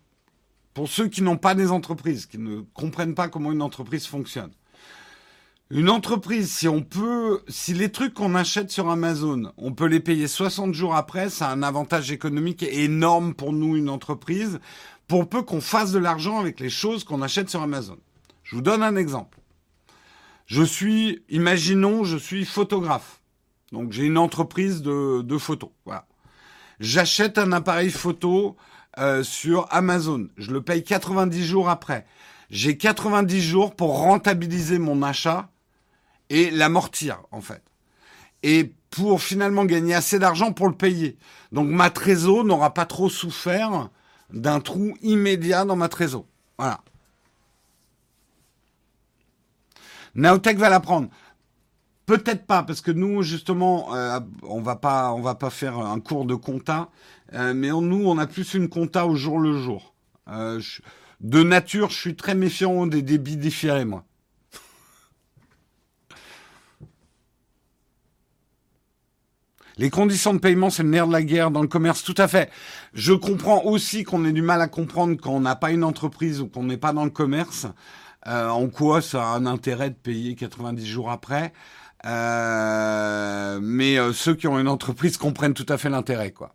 pour ceux qui n'ont pas des entreprises, qui ne comprennent pas comment une entreprise fonctionne. Une entreprise, si on peut, si les trucs qu'on achète sur Amazon, on peut les payer 60 jours après, ça a un avantage économique énorme pour nous, une entreprise, pour peu qu'on fasse de l'argent avec les choses qu'on achète sur Amazon. Je vous donne un exemple. Je suis, imaginons, je suis photographe. Donc j'ai une entreprise de, de photos. Voilà. J'achète un appareil photo euh, sur Amazon. Je le paye 90 jours après. J'ai 90 jours pour rentabiliser mon achat et l'amortir, en fait. Et pour finalement gagner assez d'argent pour le payer. Donc ma trésor n'aura pas trop souffert d'un trou immédiat dans ma trésor. Voilà. Naotech va la prendre. Peut-être pas, parce que nous, justement, euh, on va pas, on va pas faire un cours de compta, euh, mais nous, on a plus une compta au jour le jour. Euh, de nature, je suis très méfiant des débits différés, moi. Les conditions de paiement, c'est le nerf de la guerre dans le commerce, tout à fait. Je comprends aussi qu'on ait du mal à comprendre quand on n'a pas une entreprise ou qu'on n'est pas dans le commerce, en quoi ça a un intérêt de payer 90 jours après. Euh, mais euh, ceux qui ont une entreprise comprennent tout à fait l'intérêt, quoi.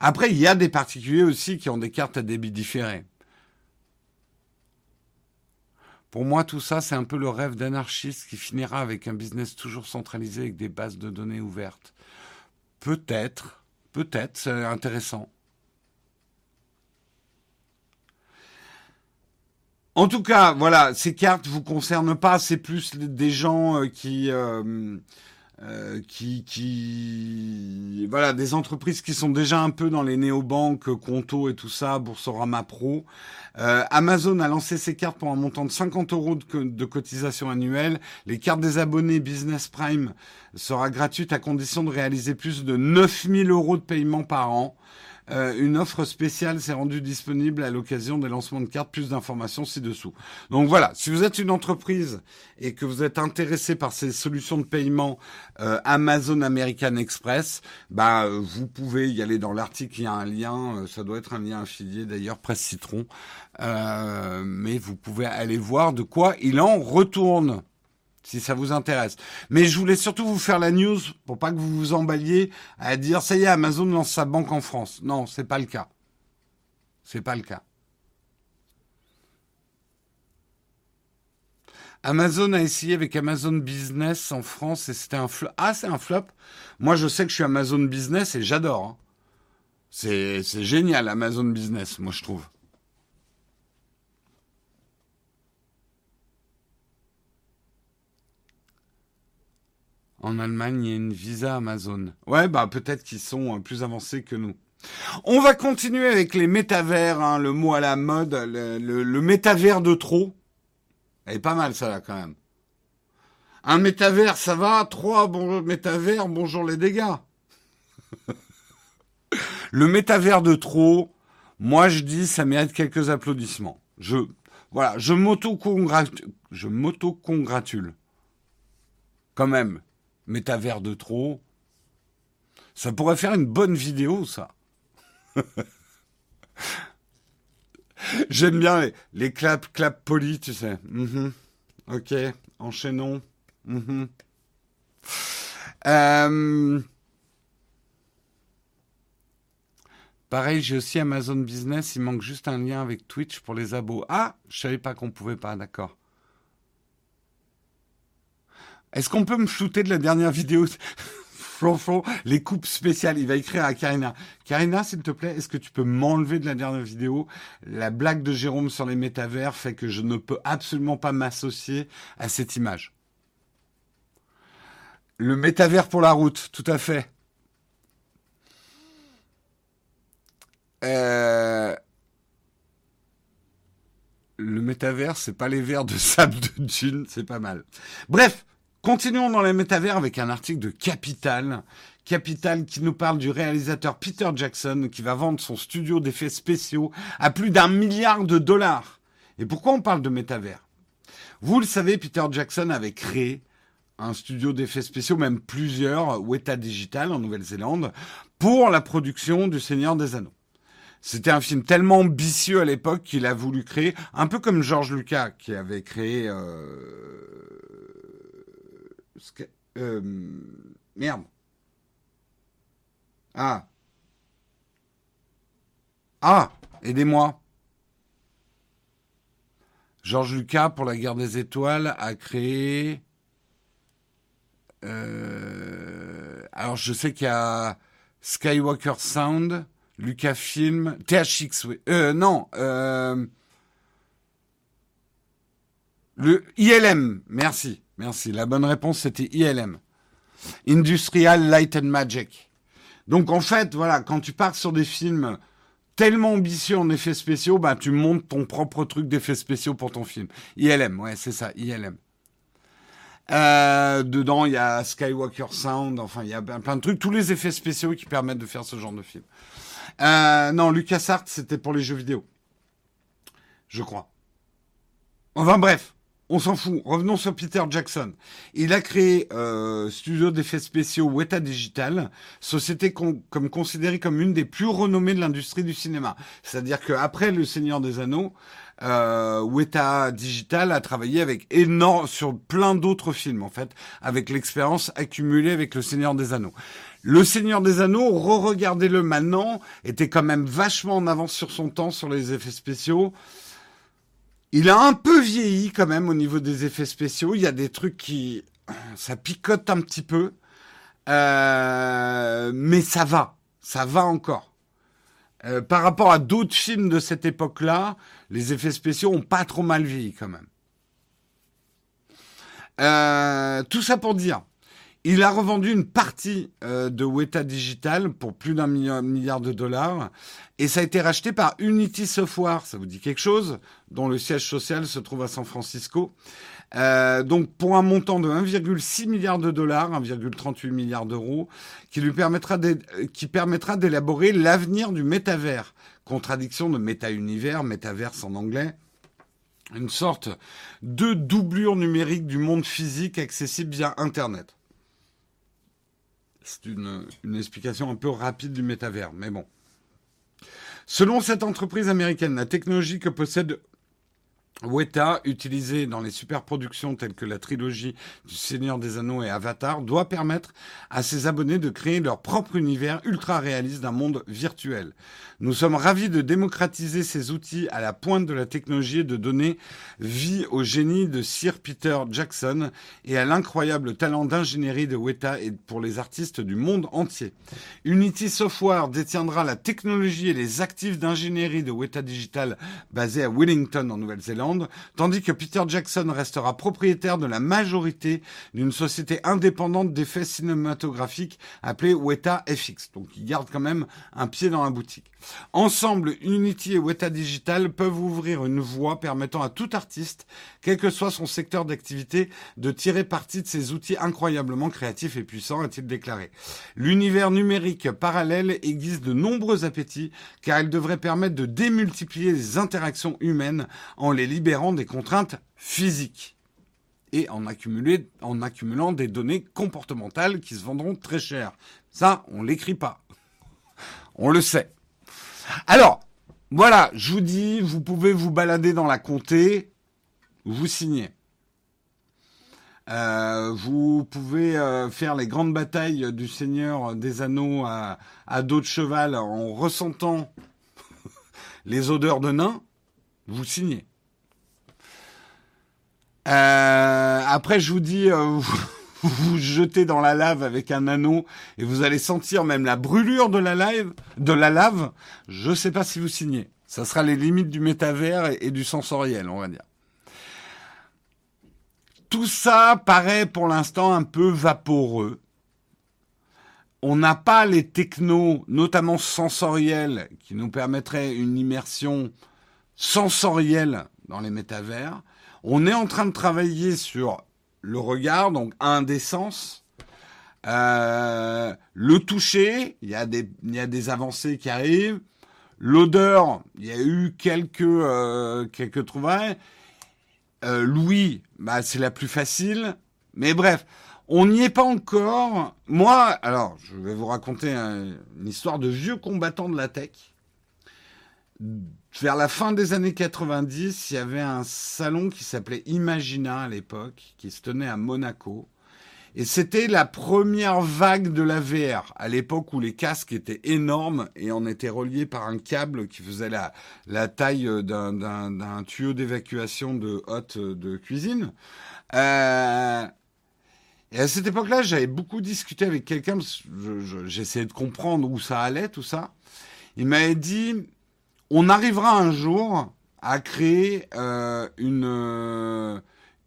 Après, il y a des particuliers aussi qui ont des cartes à débit différé. Pour moi, tout ça, c'est un peu le rêve d'anarchiste qui finira avec un business toujours centralisé avec des bases de données ouvertes. Peut-être, peut-être, c'est intéressant. En tout cas, voilà, ces cartes vous concernent pas. C'est plus des gens euh, qui, euh, euh, qui, qui, voilà, des entreprises qui sont déjà un peu dans les néobanques, Conto et tout ça, Boursorama Pro. Amazon a lancé ses cartes pour un montant de 50 euros de, de, cotisation annuelle. Les cartes des abonnés Business Prime sera gratuite à condition de réaliser plus de 9000 euros de paiement par an. Euh, une offre spéciale s'est rendue disponible à l'occasion des lancements de cartes. Plus d'informations ci-dessous. Donc voilà, si vous êtes une entreprise et que vous êtes intéressé par ces solutions de paiement euh, Amazon American Express, bah vous pouvez y aller dans l'article. Il y a un lien, euh, ça doit être un lien affilié d'ailleurs, Presse Citron. mais vous pouvez aller voir de quoi il en retourne si ça vous intéresse. Mais je voulais surtout vous faire la news pour pas que vous vous emballiez à dire ça y est, Amazon lance sa banque en France. Non, c'est pas le cas. C'est pas le cas. Amazon a essayé avec Amazon Business en France et c'était un flop. Ah, c'est un flop. Moi, je sais que je suis Amazon Business et j'adore. Hein. C'est génial, Amazon Business, moi, je trouve. En Allemagne, il y a une visa Amazon. Ouais, bah peut-être qu'ils sont euh, plus avancés que nous. On va continuer avec les métavers, hein, le mot à la mode, le, le métavers de trop. Elle est pas mal ça là quand même. Un métavers, ça va? Trois bon, métavers, bonjour les dégâts. le métavers de trop, moi je dis ça mérite quelques applaudissements. Je voilà, je m'auto-congratule. Je m'auto-congratule. Quand même, métavers de trop. Ça pourrait faire une bonne vidéo, ça. J'aime bien les, les claps, claps polis, tu sais. Mhm. Ok, enchaînons. Mhm. Euh, pareil, j'ai aussi Amazon Business. Il manque juste un lien avec Twitch pour les abos. Ah, je savais pas qu'on pouvait pas, d'accord. Est-ce qu'on peut me shooter de la dernière vidéo? Les coupes spéciales. Il va écrire à Karina. Karina, s'il te plaît, est-ce que tu peux m'enlever de la dernière vidéo? La blague de Jérôme sur les métavers fait que je ne peux absolument pas m'associer à cette image. Le métavers pour la route, tout à fait. Euh, le métavers, c'est pas les verres de sable de jean, c'est pas mal. Bref, continuons dans les métavers avec un article de Capital. Capital qui nous parle du réalisateur Peter Jackson qui va vendre son studio d'effets spéciaux à plus d'un milliard de dollars. Et pourquoi on parle de métavers? Vous le savez, Peter Jackson avait créé un studio d'effets spéciaux, même plusieurs, Weta Digital en Nouvelle-Zélande, pour la production du Seigneur des Anneaux. C'était un film tellement ambitieux à l'époque qu'il a voulu créer, un peu comme George Lucas qui avait créé... Euh... Euh... Merde. Ah. Ah, aidez-moi. George Lucas, pour la guerre des étoiles, a créé... Euh, alors, je sais qu'il y a Skywalker Sound, Lucasfilm, THX, oui. Euh, non, le ILM, merci, merci. La bonne réponse, c'était ILM. Industrial Light and Magic. Donc, en fait, voilà, quand tu pars sur des films tellement ambitieux en effets spéciaux, bah, tu montes ton propre truc d'effets spéciaux pour ton film. ILM, ouais, c'est ça, ILM. Euh, dedans, il y a Skywalker Sound, enfin, il y a plein de trucs, tous les effets spéciaux qui permettent de faire ce genre de film. Euh, non, LucasArts, c'était pour les jeux vidéo. Je crois. Enfin bref, on s'en fout. Revenons sur Peter Jackson. Il a créé euh, studio d'effets spéciaux Weta Digital, société comme considérée comme une des plus renommées de l'industrie du cinéma. C'est-à-dire qu'après Le Seigneur des Anneaux, euh, Weta Digital a travaillé avec énorme sur plein d'autres films en fait, avec l'expérience accumulée avec Le Seigneur des Anneaux. Le Seigneur des Anneaux, re-regardez-le maintenant, était quand même vachement en avance sur son temps sur les effets spéciaux. Il a un peu vieilli quand même au niveau des effets spéciaux. Il y a des trucs qui, ça picote un petit peu, euh, mais ça va, ça va encore. Euh, par rapport à d'autres films de cette époque-là, les effets spéciaux ont pas trop mal vieilli quand même. Euh, tout ça pour dire, il a revendu une partie euh, de Weta Digital pour plus d'un milliard de dollars et ça a été racheté par Unity Software, ça vous dit quelque chose, dont le siège social se trouve à San Francisco. Euh, donc pour un montant de 1,6 milliard de dollars, 1,38 milliard d'euros, qui lui permettra qui permettra d'élaborer l'avenir du métavers. Contradiction de méta-univers, métaverse en anglais une sorte de doublure numérique du monde physique accessible via Internet. C'est une, explication un peu rapide du métavers, mais bon. Selon cette entreprise américaine, la technologie que possède Weta, utilisée dans les superproductions telles que la trilogie du Seigneur des Anneaux et Avatar, doit permettre à ses abonnés de créer leur propre univers ultra réaliste d'un monde virtuel. Nous sommes ravis de démocratiser ces outils à la pointe de la technologie et de donner vie au génie de Sir Peter Jackson et à l'incroyable talent d'ingénierie de Weta et pour les artistes du monde entier. Unity Software détiendra la technologie et les actifs d'ingénierie de Weta Digital basés à Wellington en Nouvelle-Zélande tandis que Peter Jackson restera propriétaire de la majorité d'une société indépendante d'effets cinématographiques appelée Weta FX. Donc il garde quand même un pied dans la boutique. Ensemble, Unity et Weta Digital peuvent ouvrir une voie permettant à tout artiste, quel que soit son secteur d'activité, de tirer parti de ces outils incroyablement créatifs et puissants, a-t-il déclaré. L'univers numérique parallèle aiguise de nombreux appétits, car il devrait permettre de démultiplier les interactions humaines en les libérant des contraintes physiques et en, accumulant des données comportementales qui se vendront très cher. Ça, on l'écrit pas. On le sait. Alors, voilà, je vous dis, vous pouvez vous balader dans la comté, vous signez. Euh, vous pouvez euh, faire les grandes batailles du Seigneur des Anneaux à, à dos de cheval en ressentant les odeurs de nains. Vous signez. Euh, après, je vous dis, vous jetez dans la lave avec un anneau et vous allez sentir même la brûlure de la lave. De la lave. Je ne sais pas si vous signez. Ça sera les limites du métavers et du sensoriel, on va dire. Tout ça paraît pour l'instant un peu vaporeux. On n'a pas les technos, notamment sensoriels, qui nous permettraient une immersion sensorielle dans les métavers. On est en train de travailler sur le regard, donc un des sens. Le toucher, il y, a des, y a avancées qui arrivent. L'odeur, il y a eu quelques, euh, trouvailles. Euh, Louis, bah, c'est la plus facile. Mais bref, on n'y est pas encore. Moi, alors, je vais vous raconter une histoire de vieux combattant de la tech. Vers la fin des années 90, il y avait un salon qui s'appelait Imagina à l'époque, qui se tenait à Monaco. Et c'était la première vague de la VR, à l'époque où les casques étaient énormes et on était reliés par un câble qui faisait la, taille d'un tuyau d'évacuation de hotte de cuisine. Euh, et à cette époque-là, j'avais beaucoup discuté avec quelqu'un, j'essayais de comprendre où ça allait, tout ça. Il m'avait dit, on arrivera un jour à créer euh, une... Euh,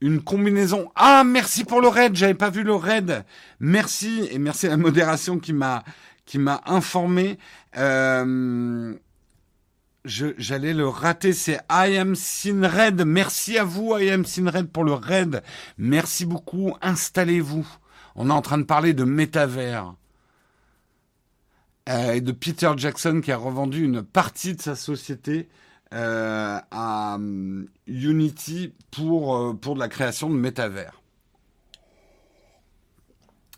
une combinaison. Ah, merci pour le raid, j'avais pas vu le raid. Merci et merci à la modération qui m'a qui m'a informé. Euh, j'allais le rater, c'est I am Sinred. Merci à vous, I am Sinred, pour le raid. Merci beaucoup. Installez-vous. On est en train de parler de métavers. Euh, et de Peter Jackson qui a revendu une partie de sa société euh, à euh, Unity pour, euh, la création de métavers.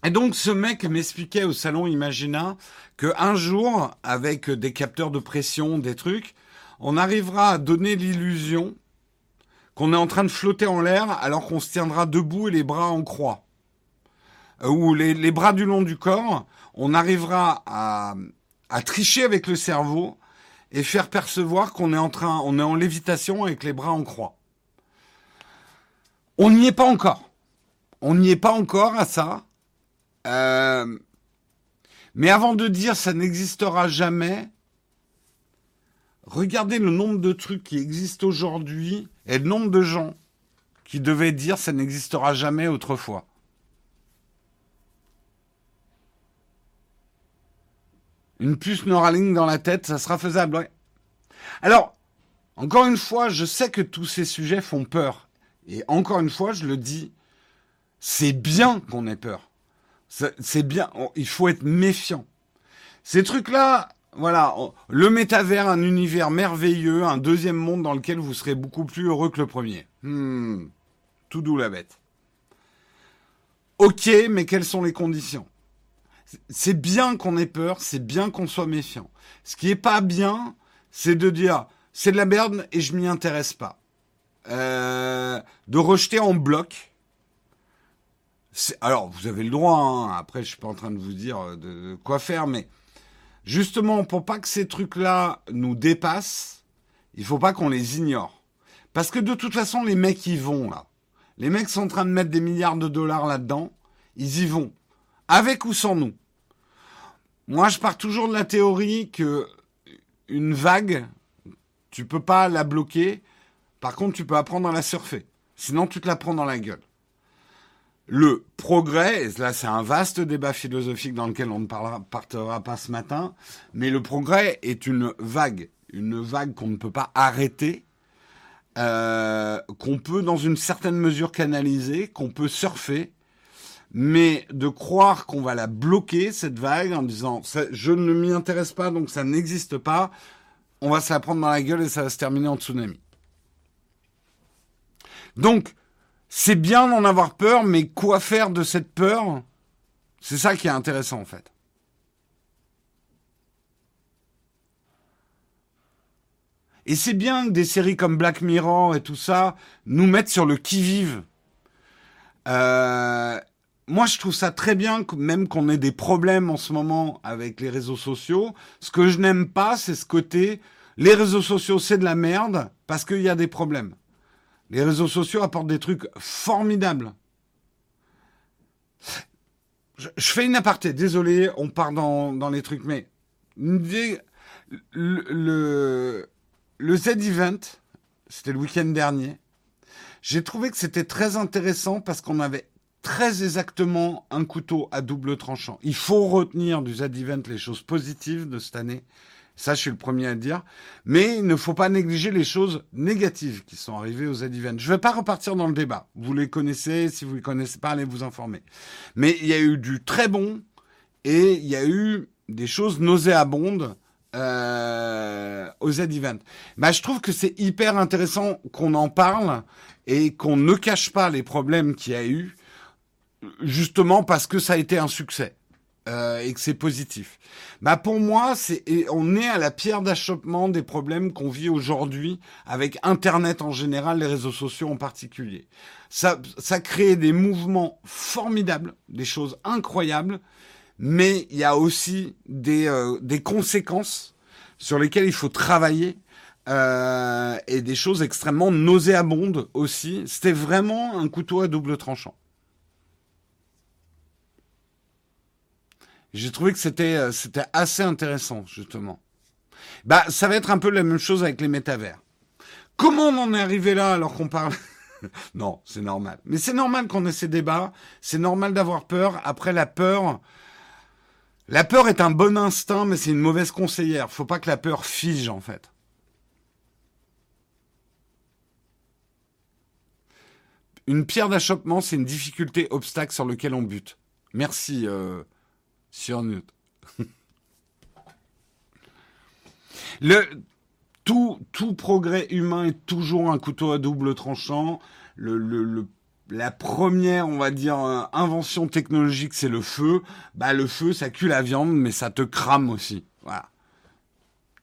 Et donc ce mec m'expliquait au salon Imagina que un jour, avec des capteurs de pression, des trucs, on arrivera à donner l'illusion qu'on est en train de flotter en l'air alors qu'on se tiendra debout et les bras en croix. Ou les bras du long du corps, on arrivera à, tricher avec le cerveau et faire percevoir qu'on est en train, on est en lévitation avec les bras en croix. On n'y est pas encore. On n'y est pas encore à ça. Euh, mais avant de dire ça n'existera jamais, regardez le nombre de trucs qui existent aujourd'hui et le nombre de gens qui devaient dire ça n'existera jamais autrefois. Une puce Neuralink dans la tête, ça sera faisable. Alors, encore une fois, je sais que tous ces sujets font peur. Et encore une fois, je le dis, c'est bien qu'on ait peur. C'est bien, il faut être méfiant. Ces trucs-là, voilà, le métavers, un univers merveilleux, un deuxième monde dans lequel vous serez beaucoup plus heureux que le premier. Hmm, tout doux la bête. Ok, mais quelles sont les conditions? C'est bien qu'on ait peur, c'est bien qu'on soit méfiant. Ce qui est pas bien, c'est de dire c'est de la merde et je m'y intéresse pas. Euh, de rejeter en bloc. Alors, vous avez le droit. Hein. Après, je suis pas en train de vous dire euh, de, quoi faire, mais justement pour pas que ces trucs-là nous dépassent, il faut pas qu'on les ignore. Parce que de toute façon, les mecs y vont là. Les mecs sont en train de mettre des milliards de dollars là-dedans. Ils y vont. Avec ou sans nous. Moi, je pars toujours de la théorie que une vague, tu peux pas la bloquer Par contre, tu peux apprendre à la surfer. Sinon, tu te la prends dans la gueule. Le progrès, et là c'est un vaste débat philosophique dans lequel on ne parlera, pas ce matin, mais le progrès est une vague, une vague qu'on ne peut pas arrêter, euh, qu'on peut dans une certaine mesure canaliser, qu'on peut surfer, mais de croire qu'on va la bloquer, cette vague, en disant je ne m'y intéresse pas, donc ça n'existe pas, on va se la prendre dans la gueule et ça va se terminer en tsunami. Donc, c'est bien d'en avoir peur, mais quoi faire de cette peur? C'est ça qui est intéressant en fait. Et c'est bien que des séries comme Black Mirror et tout ça nous mettent sur le qui-vive. Euh, moi, je trouve ça très bien, même qu'on ait des problèmes en ce moment avec les réseaux sociaux. Ce que je n'aime pas, c'est ce côté, les réseaux sociaux, c'est de la merde parce qu'il y a des problèmes. Les réseaux sociaux apportent des trucs formidables. Je, fais une aparté, désolé, on part dans, dans les trucs, mais le, le Z-Event, c'était le week-end dernier, j'ai trouvé que c'était très intéressant parce qu'on avait très exactement un couteau à double tranchant. Il faut retenir du Z-Event les choses positives de cette année. Ça, je suis le premier à le dire. Mais il ne faut pas négliger les choses négatives qui sont arrivées aux Z-Events. Je ne vais pas repartir dans le débat. Vous les connaissez. Si vous ne les connaissez pas, allez vous informer. Mais il y a eu du très bon et il y a eu des choses nauséabondes euh, aux Z-Events. Bah, je trouve que c'est hyper intéressant qu'on en parle et qu'on ne cache pas les problèmes qu'il y a eu, justement parce que ça a été un succès. Euh, et que c'est positif. Bah pour moi, c'est on est à la pierre d'achoppement des problèmes qu'on vit aujourd'hui avec Internet en général, les réseaux sociaux en particulier. Ça, ça crée des mouvements formidables, des choses incroyables, mais il y a aussi des, euh, des conséquences sur lesquelles il faut travailler euh, et des choses extrêmement nauséabondes aussi. C'était vraiment un couteau à double tranchant. J'ai trouvé que c'était euh, c'était assez intéressant justement. Bah, ça va être un peu la même chose avec les métavers. Comment on en est arrivé là alors qu'on parle Non, c'est normal. Mais c'est normal qu'on ait ces débats. C'est normal d'avoir peur. Après, la peur, la peur est un bon instinct, mais c'est une mauvaise conseillère. Faut pas que la peur fige en fait. Une pierre d'achoppement, c'est une difficulté, obstacle sur lequel on bute. Merci, euh, sur Le, tout, tout progrès humain est toujours un couteau à double tranchant. Le, le, la première, on va dire, euh, invention technologique, c'est le feu. Bah, le feu, ça cuit la viande, mais ça te crame aussi. Voilà.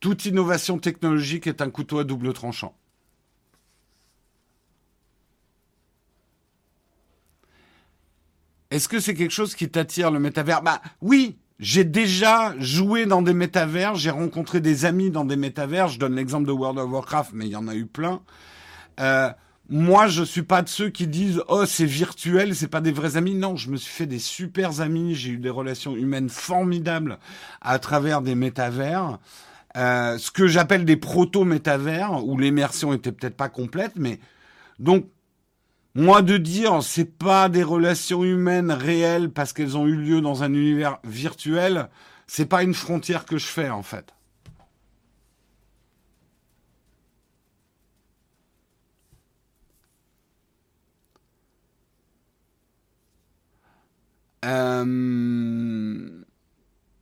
Toute innovation technologique est un couteau à double tranchant. Est-ce que c'est quelque chose qui t'attire, le métavers? Bah oui, j'ai déjà joué dans des métavers, j'ai rencontré des amis dans des métavers. Je donne l'exemple de World of Warcraft, mais il y en a eu plein. Euh, moi, je suis pas de ceux qui disent oh c'est virtuel, c'est pas des vrais amis. Non, je me suis fait des super amis, j'ai eu des relations humaines formidables à travers des métavers. Euh, ce que j'appelle des proto-métavers où l'immersion était peut-être pas complète, mais donc moi de dire c'est pas des relations humaines réelles parce qu'elles ont eu lieu dans un univers virtuel, c'est pas une frontière que je fais en fait. Euh,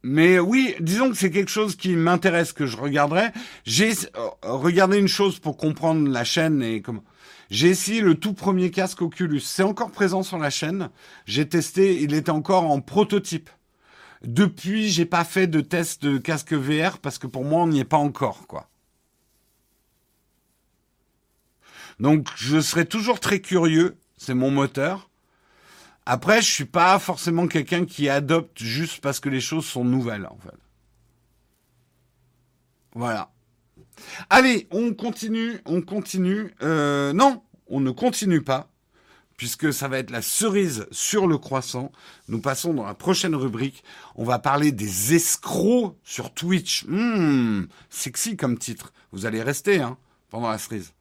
mais oui, disons que c'est quelque chose qui m'intéresse, que je regarderai. J'ai euh, regardé une chose pour comprendre la chaîne et comment. J'ai essayé le tout premier casque Oculus. C'est encore présent sur la chaîne. J'ai testé, il était encore en prototype. Depuis, j'ai pas fait de test de casque VR parce que pour moi, on n'y est pas encore, quoi. Donc, je serai toujours très curieux. C'est mon moteur. Après, je suis pas forcément quelqu'un qui adopte juste parce que les choses sont nouvelles, en fait. Voilà. Allez, on continue, on continue. Euh, non, on ne continue pas, puisque ça va être la cerise sur le croissant. Nous passons dans la prochaine rubrique. On va parler des escrocs sur Twitch. Hmm, sexy comme titre. Vous allez rester hein, pendant la cerise.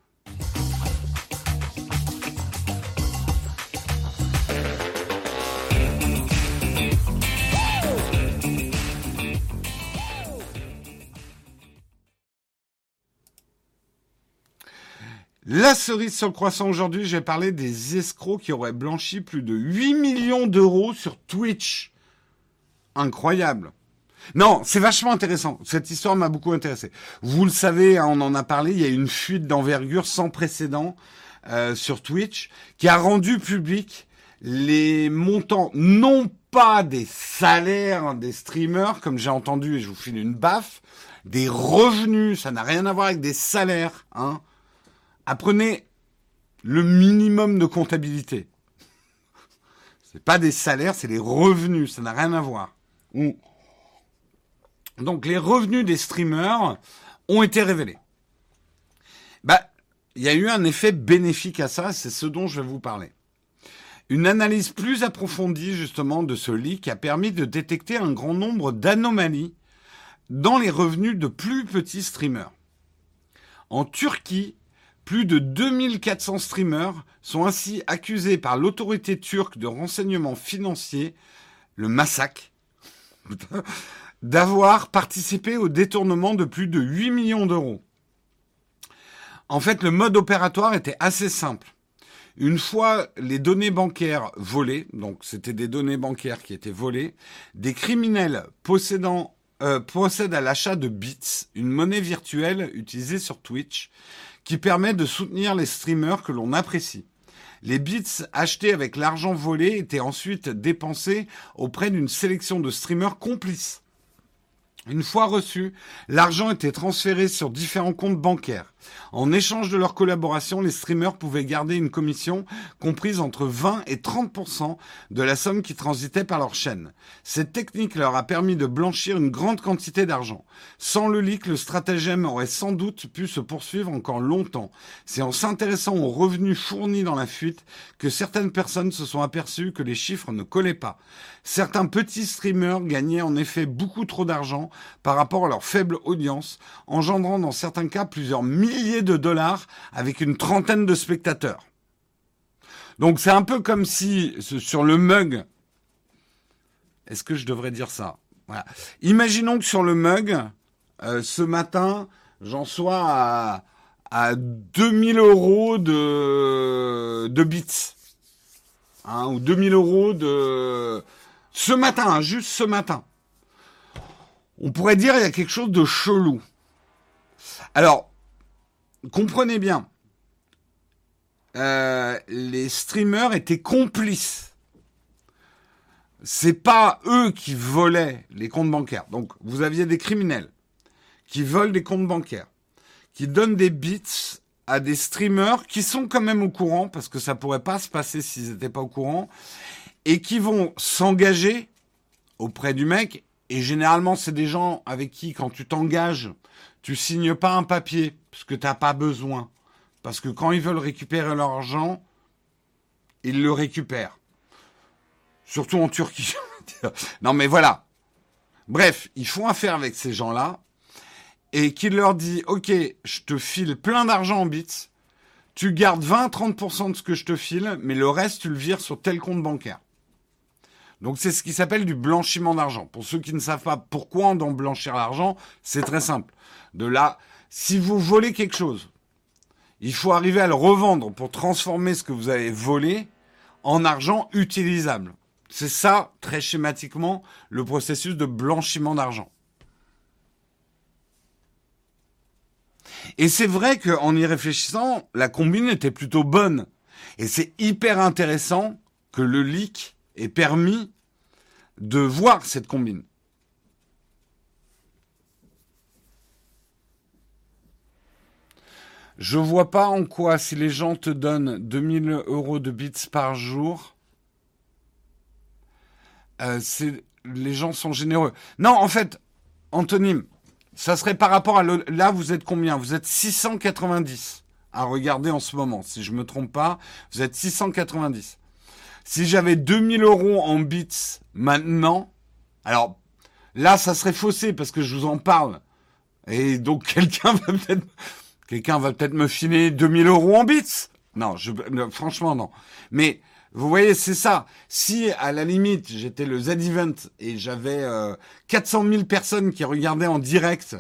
La cerise sur le croissant aujourd'hui, j'ai parlé des escrocs qui auraient blanchi plus de 8 millions d'euros sur Twitch. Incroyable. Non, c'est vachement intéressant. Cette histoire m'a beaucoup intéressé. Vous le savez, hein, on en a parlé, il y a une fuite d'envergure sans précédent euh, sur Twitch qui a rendu public les montants, non pas des salaires des streamers, comme j'ai entendu et je vous file une baffe, des revenus, ça n'a rien à voir avec des salaires. Hein. Apprenez le minimum de comptabilité. C'est pas des salaires, c'est les revenus, ça n'a rien à voir. Donc les revenus des streamers ont été révélés. Bah, il y a eu un effet bénéfique à ça, c'est ce dont je vais vous parler. Une analyse plus approfondie justement de ce leak a permis de détecter un grand nombre d'anomalies dans les revenus de plus petits streamers. En Turquie, plus de 2400 streamers sont ainsi accusés par l'autorité turque de renseignement financier, le massacre, d'avoir participé au détournement de plus de 8 millions d'euros. En fait, le mode opératoire était assez simple. Une fois les données bancaires volées, donc c'était des données bancaires qui étaient volées, des criminels possédant euh, procèdent à l'achat de bits, une monnaie virtuelle utilisée sur Twitch, qui permet de soutenir les streamers que l'on apprécie. Les bits achetés avec l'argent volé étaient ensuite dépensés auprès d'une sélection de streamers complices. Une fois reçu, l'argent était transféré sur différents comptes bancaires. En échange de leur collaboration, les streamers pouvaient garder une commission comprise entre 20 et 30% de la somme qui transitait par leur chaîne. Cette technique leur a permis de blanchir une grande quantité d'argent. Sans le leak, le stratagème aurait sans doute pu se poursuivre encore longtemps. C'est en s'intéressant aux revenus fournis dans la fuite que certaines personnes se sont aperçues que les chiffres ne collaient pas. Certains petits streamers gagnaient en effet beaucoup trop d'argent par rapport à leur faible audience, engendrant dans certains cas plusieurs milliers de dollars avec une trentaine de spectateurs. Donc c'est un peu comme si sur le mug, est-ce que je devrais dire ça? Voilà. Imaginons que sur le mug, euh, ce matin, j'en sois à, à 2000 euros de, de bits. Hein, ou 2000 euros de... Ce matin, hein, juste ce matin. On pourrait dire il y a quelque chose de chelou. Alors, comprenez bien, euh, les streamers étaient complices. C'est pas eux qui volaient les comptes bancaires. Donc, vous aviez des criminels qui volent des comptes bancaires, qui donnent des bits à des streamers qui sont quand même au courant, parce que ça pourrait pas se passer s'ils n'étaient pas au courant, et qui vont s'engager auprès du mec. Et généralement, c'est des gens avec qui, quand tu t'engages, tu signes pas un papier parce que t'as pas besoin. Parce que quand ils veulent récupérer leur argent, ils le récupèrent. Surtout en Turquie. non mais voilà. Bref, ils font affaire avec ces gens-là et qu'ils leur dit OK, je te file plein d'argent en bits, tu gardes 20-30% de ce que je te file, mais le reste tu le vires sur tel compte bancaire. Donc c'est ce qui s'appelle du blanchiment d'argent. Pour ceux qui ne savent pas pourquoi on doit blanchir l'argent, c'est très simple. De là, si vous volez quelque chose, il faut arriver à le revendre pour transformer ce que vous avez volé en argent utilisable. C'est ça, très schématiquement, le processus de blanchiment d'argent. Et c'est vrai qu'en y réfléchissant, la combine était plutôt bonne. Et c'est hyper intéressant que le leak ait permis de voir cette combine. Je vois pas en quoi, si les gens te donnent 2000 euros de bits par jour, euh, les gens sont généreux. Non, en fait, Anthony, ça serait par rapport à... là, vous êtes combien? Vous êtes 690 à regarder en ce moment. Si je me trompe pas, vous êtes 690. Si j'avais 2000 euros en bits maintenant, alors là, ça serait faussé parce que je vous en parle. Et donc, quelqu'un va peut-être Quelqu'un va peut-être me filer 2000 euros en bits. Non, je, franchement, non. Mais vous voyez, c'est ça. Si à la limite j'étais le Z-Event et j'avais 400 euh, 000 personnes qui regardaient en direct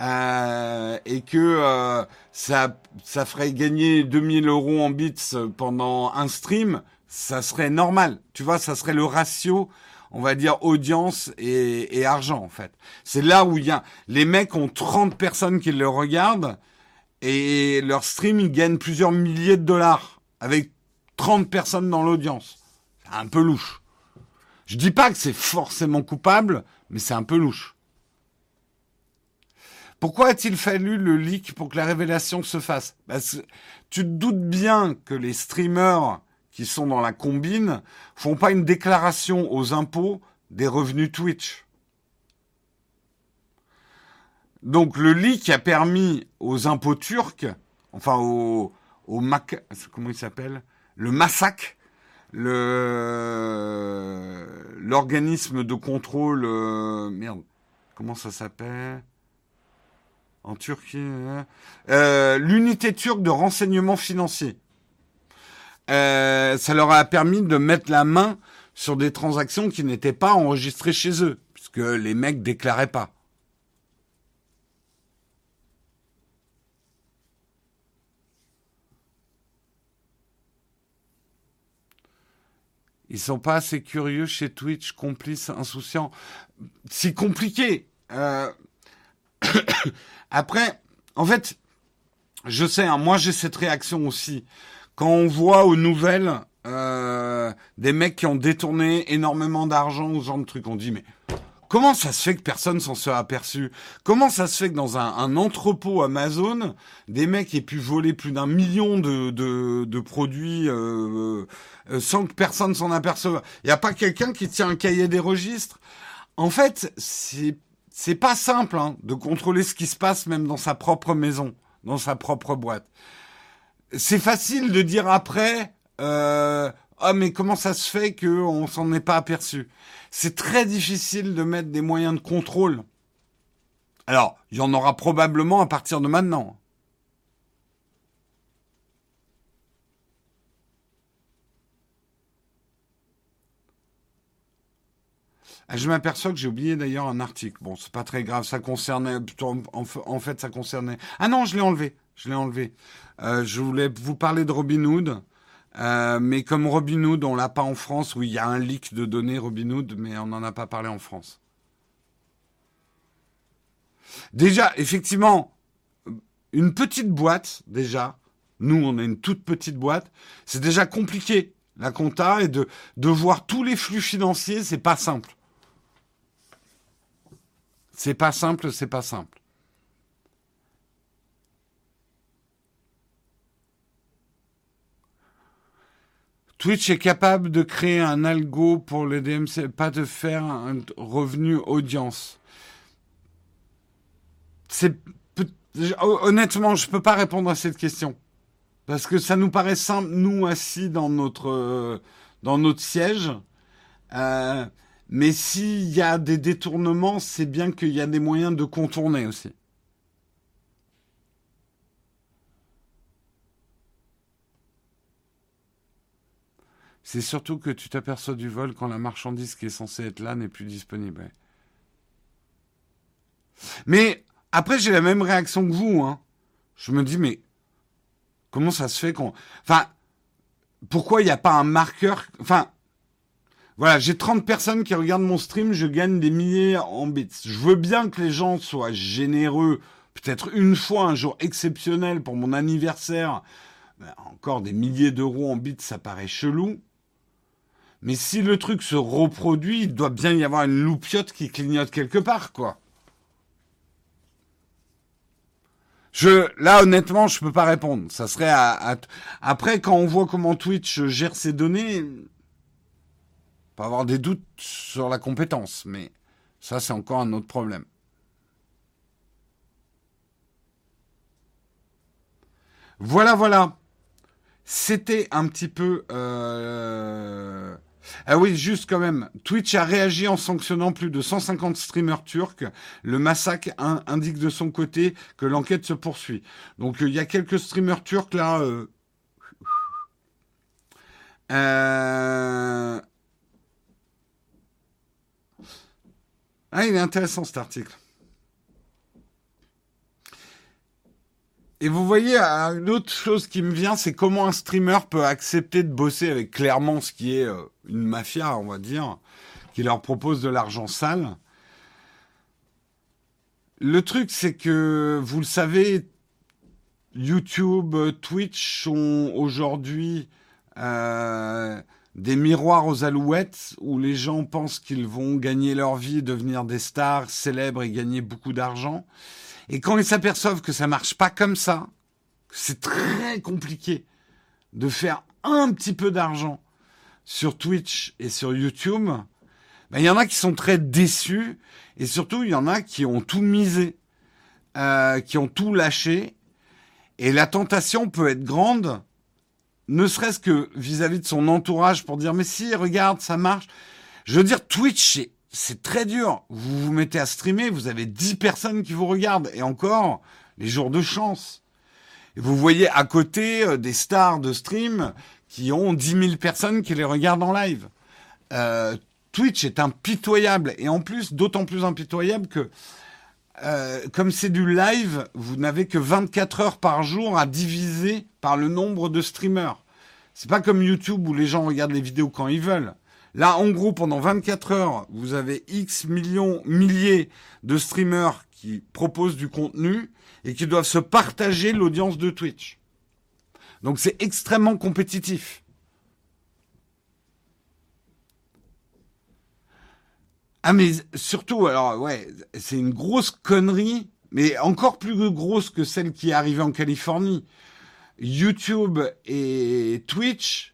euh, et que euh, ça, ça ferait gagner 2000 euros en bits pendant un stream, ça serait normal. Tu vois, ça serait le ratio, on va dire, audience et, et argent, en fait. C'est là où il y a... Les mecs ont 30 personnes qui le regardent et leur stream, ils gagnent plusieurs milliers de dollars avec 30 personnes dans l'audience. C'est un peu louche. Je dis pas que c'est forcément coupable, mais c'est un peu louche. Pourquoi a-t-il fallu le leak pour que la révélation se fasse? Tu te doutes bien que les streamers qui sont dans la combine font pas une déclaration aux impôts des revenus Twitch. Donc le leak a permis aux impôts turcs, enfin au, au MAC, comment il s'appelle? Le MASAC, le l'organisme de contrôle, euh, merde, comment ça s'appelle? En Turquie, hein. euh, l'unité turque de renseignement financier. Euh, ça leur a permis de mettre la main sur des transactions qui n'étaient pas enregistrées chez eux, puisque les mecs déclaraient pas. Ils sont pas assez curieux chez Twitch, complices, insouciants. C'est compliqué. Euh... Après, en fait, je sais, hein, moi j'ai cette réaction aussi. Quand on voit aux nouvelles euh, des mecs qui ont détourné énormément d'argent ce genre de trucs, on dit mais comment ça se fait que personne s'en soit aperçu? Comment ça se fait que dans un, entrepôt Amazon, des mecs aient pu voler plus d'un million de produits euh, euh, sans que personne s'en aperçoive? Il n'y a pas quelqu'un qui tient un cahier des registres? En fait, c'est c'est pas simple hein, de contrôler ce qui se passe même dans sa propre maison, dans sa propre boîte. C'est facile de dire après, euh, ah mais comment ça se fait qu'on s'en est pas aperçu? C'est très difficile de mettre des moyens de contrôle. Alors, il y en aura probablement à partir de maintenant. Ah, je m'aperçois que j'ai oublié d'ailleurs un article. Bon, c'est pas très grave. Ça concernait, en fait, ça concernait. Ah non, je l'ai enlevé. Je l'ai enlevé. Euh, je voulais vous parler de Robinhood. Euh, mais comme Robinhood, on l'a pas en France, où il y a un leak de données Robinhood, mais on n'en a pas parlé en France. Déjà, effectivement, une petite boîte, déjà, nous, on est une toute petite boîte, c'est déjà compliqué, la compta, et de, de voir tous les flux financiers, c'est pas simple. C'est pas simple, c'est pas simple. Twitch est capable de créer un algo pour les DMC, pas de faire un revenu audience. Honnêtement, je peux pas répondre à cette question parce que ça nous paraît simple, nous assis dans notre dans notre siège. Euh, mais s'il y a des détournements, c'est bien qu'il y a des moyens de contourner aussi. C'est surtout que tu t'aperçois du vol quand la marchandise qui est censée être là n'est plus disponible. Mais après, j'ai la même réaction que vous. Hein. Je me dis, mais comment ça se fait qu'on... Enfin, pourquoi il n'y a pas un marqueur... Enfin, voilà, j'ai 30 personnes qui regardent mon stream, je gagne des milliers en bits. Je veux bien que les gens soient généreux, peut-être une fois, un jour exceptionnel pour mon anniversaire. Ben, encore des milliers d'euros en bits, ça paraît chelou. Mais si le truc se reproduit, il doit bien y avoir une loupiote qui clignote quelque part, quoi. Je, là, honnêtement, je peux pas répondre. Ça serait à, après, quand on voit comment Twitch gère ses données, pas avoir des doutes sur la compétence, mais ça, c'est encore un autre problème. Voilà, voilà. C'était un petit peu... Euh... Ah oui, juste quand même. Twitch a réagi en sanctionnant plus de 150 streamers turcs. Le massacre indique de son côté que l'enquête se poursuit. Donc il y a quelques streamers turcs là. Euh... Euh... Ah, il est intéressant cet article. Et vous voyez, une autre chose qui me vient, c'est comment un streamer peut accepter de bosser avec clairement ce qui est euh, une mafia, on va dire, qui leur propose de l'argent sale. Le truc, c'est que, vous le savez, YouTube, Twitch sont aujourd'hui euh, des miroirs aux alouettes où les gens pensent qu'ils vont gagner leur vie, devenir des stars célèbres et gagner beaucoup d'argent. Et quand ils s'aperçoivent que ça marche pas comme ça, c'est très compliqué de faire un petit peu d'argent sur Twitch et sur YouTube, ben, il y en a qui sont très déçus et surtout il y en a qui ont tout misé, euh, qui ont tout lâché et la tentation peut être grande, ne serait-ce que vis-à-vis de son entourage pour dire mais si regarde ça marche. Je veux dire Twitch c'est très dur. Vous vous mettez à streamer, vous avez 10 personnes qui vous regardent et encore les jours de chance. Et vous voyez à côté euh, des stars de stream qui ont 10 000 personnes qui les regardent en live. Euh, Twitch est impitoyable et en plus d'autant plus impitoyable que euh, comme c'est du live, vous n'avez que 24 heures par jour à diviser par le nombre de streamers. C'est pas comme YouTube où les gens regardent les vidéos quand ils veulent. Là, en gros, pendant 24 heures, vous avez X millions, milliers de streamers qui proposent du contenu et qui doivent se partager l'audience de Twitch. Donc c'est extrêmement compétitif. Ah mais surtout, alors ouais, c'est une grosse connerie, mais encore plus grosse que celle qui est arrivée en Californie. YouTube et Twitch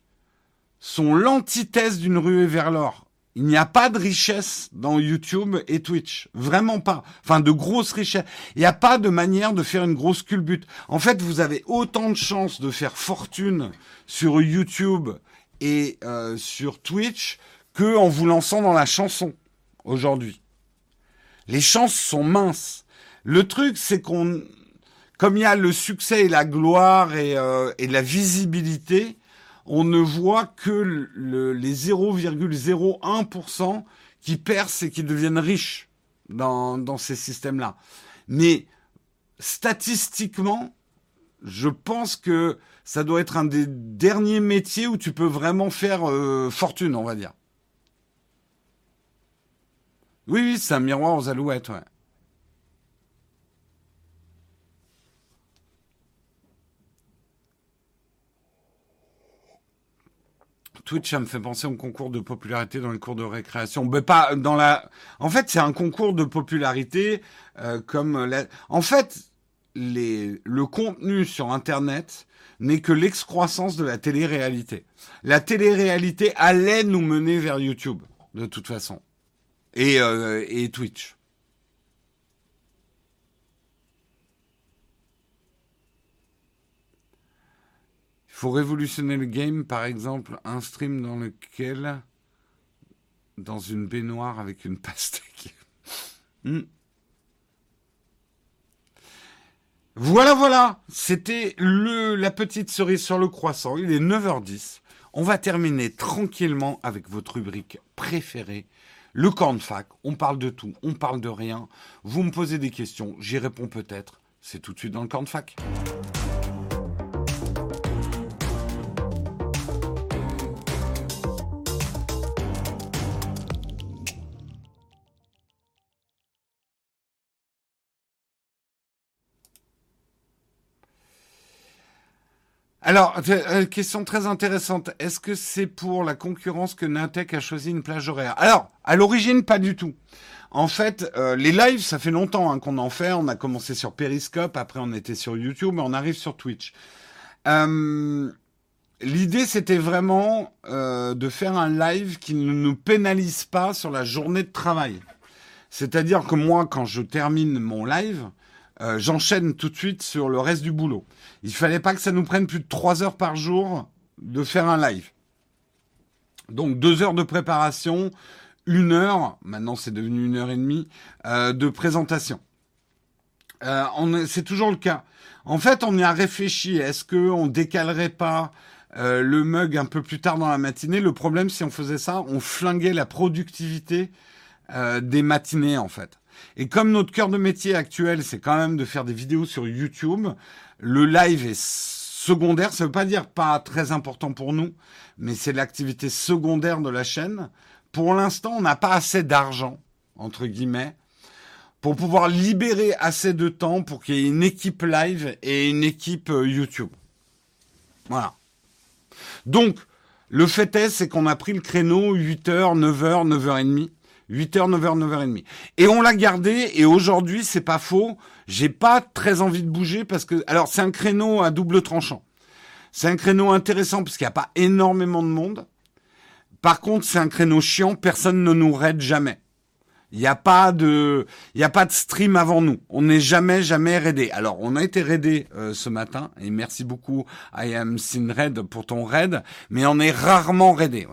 sont l'antithèse d'une ruée vers l'or. Il n'y a pas de richesse dans YouTube et Twitch. Vraiment pas. Enfin, de grosses richesses. Il n'y a pas de manière de faire une grosse culbute. En fait, vous avez autant de chances de faire fortune sur YouTube et euh, sur Twitch que en vous lançant dans la chanson aujourd'hui. Les chances sont minces. Le truc, c'est qu'on, comme il y a le succès et la gloire et, euh, la visibilité, on ne voit que les 0,01% qui percent et qui deviennent riches dans, dans ces systèmes-là. Mais statistiquement, je pense que ça doit être un des derniers métiers où tu peux vraiment faire euh, fortune, on va dire. Oui, oui, c'est un miroir aux alouettes, ouais. Twitch, ça me fait penser au concours de popularité dans les cours de récréation. Mais pas dans la. En fait, c'est un concours de popularité euh, comme la... En fait, les... le contenu sur Internet n'est que l'excroissance de la télé-réalité. La télé-réalité allait nous mener vers YouTube, de toute façon et, euh, et Twitch. Faut révolutionner le game, par exemple, un stream dans lequel, dans une baignoire avec une pastèque. Hmm. Voilà, voilà, c'était le la petite cerise sur le croissant. Il est 9h10. On va terminer tranquillement avec votre rubrique préférée, le camp de fac, on parle de tout, on parle de rien. Vous me posez des questions, j'y réponds peut-être. C'est tout de suite dans le camp de fac. Alors, euh, question très intéressante. Est-ce que c'est pour la concurrence que Nintec a choisi une plage horaire? Alors, à l'origine, pas du tout. En fait, euh, les lives, ça fait longtemps hein, qu'on en fait. On a commencé sur Periscope, après on était sur YouTube, et on arrive sur Twitch. Euh, l'idée, c'était vraiment de faire un live qui ne nous pénalise pas sur la journée de travail. C'est-à-dire que moi, quand je termine mon live, euh, j'enchaîne tout de suite sur le reste du boulot. Il fallait pas que ça nous prenne plus de trois heures par jour de faire un live. Donc deux heures de préparation, une heure, maintenant c'est devenu une heure et demie, euh, de présentation. Euh, c'est toujours le cas. En fait, on y a réfléchi. Est-ce qu'on décalerait pas le mug un peu plus tard dans la matinée? Le problème, si on faisait ça, on flinguait la productivité des matinées, en fait. Et comme notre cœur de métier actuel, c'est quand même de faire des vidéos sur YouTube, le live est secondaire. Ça veut pas dire pas très important pour nous, mais c'est l'activité secondaire de la chaîne. Pour l'instant, on n'a pas assez d'argent, entre guillemets, pour pouvoir libérer assez de temps pour qu'il y ait une équipe live et une équipe euh, YouTube. Voilà. Donc, le fait est, c'est qu'on a pris le créneau 8h, 9h, 9h30. 8h, 9h, 9h30. Et on l'a gardé, et aujourd'hui, c'est pas faux, j'ai pas très envie de bouger parce que, alors, c'est un créneau à double tranchant. C'est un créneau intéressant parce qu'il n'y a pas énormément de monde. Par contre, c'est un créneau chiant, personne ne nous raide jamais. Il n'y a pas de, il y a pas de stream avant nous. On n'est jamais, jamais raidé. Alors, on a été raidé euh, ce matin et merci beaucoup I am Sin Red pour ton raid, mais on est rarement raidé.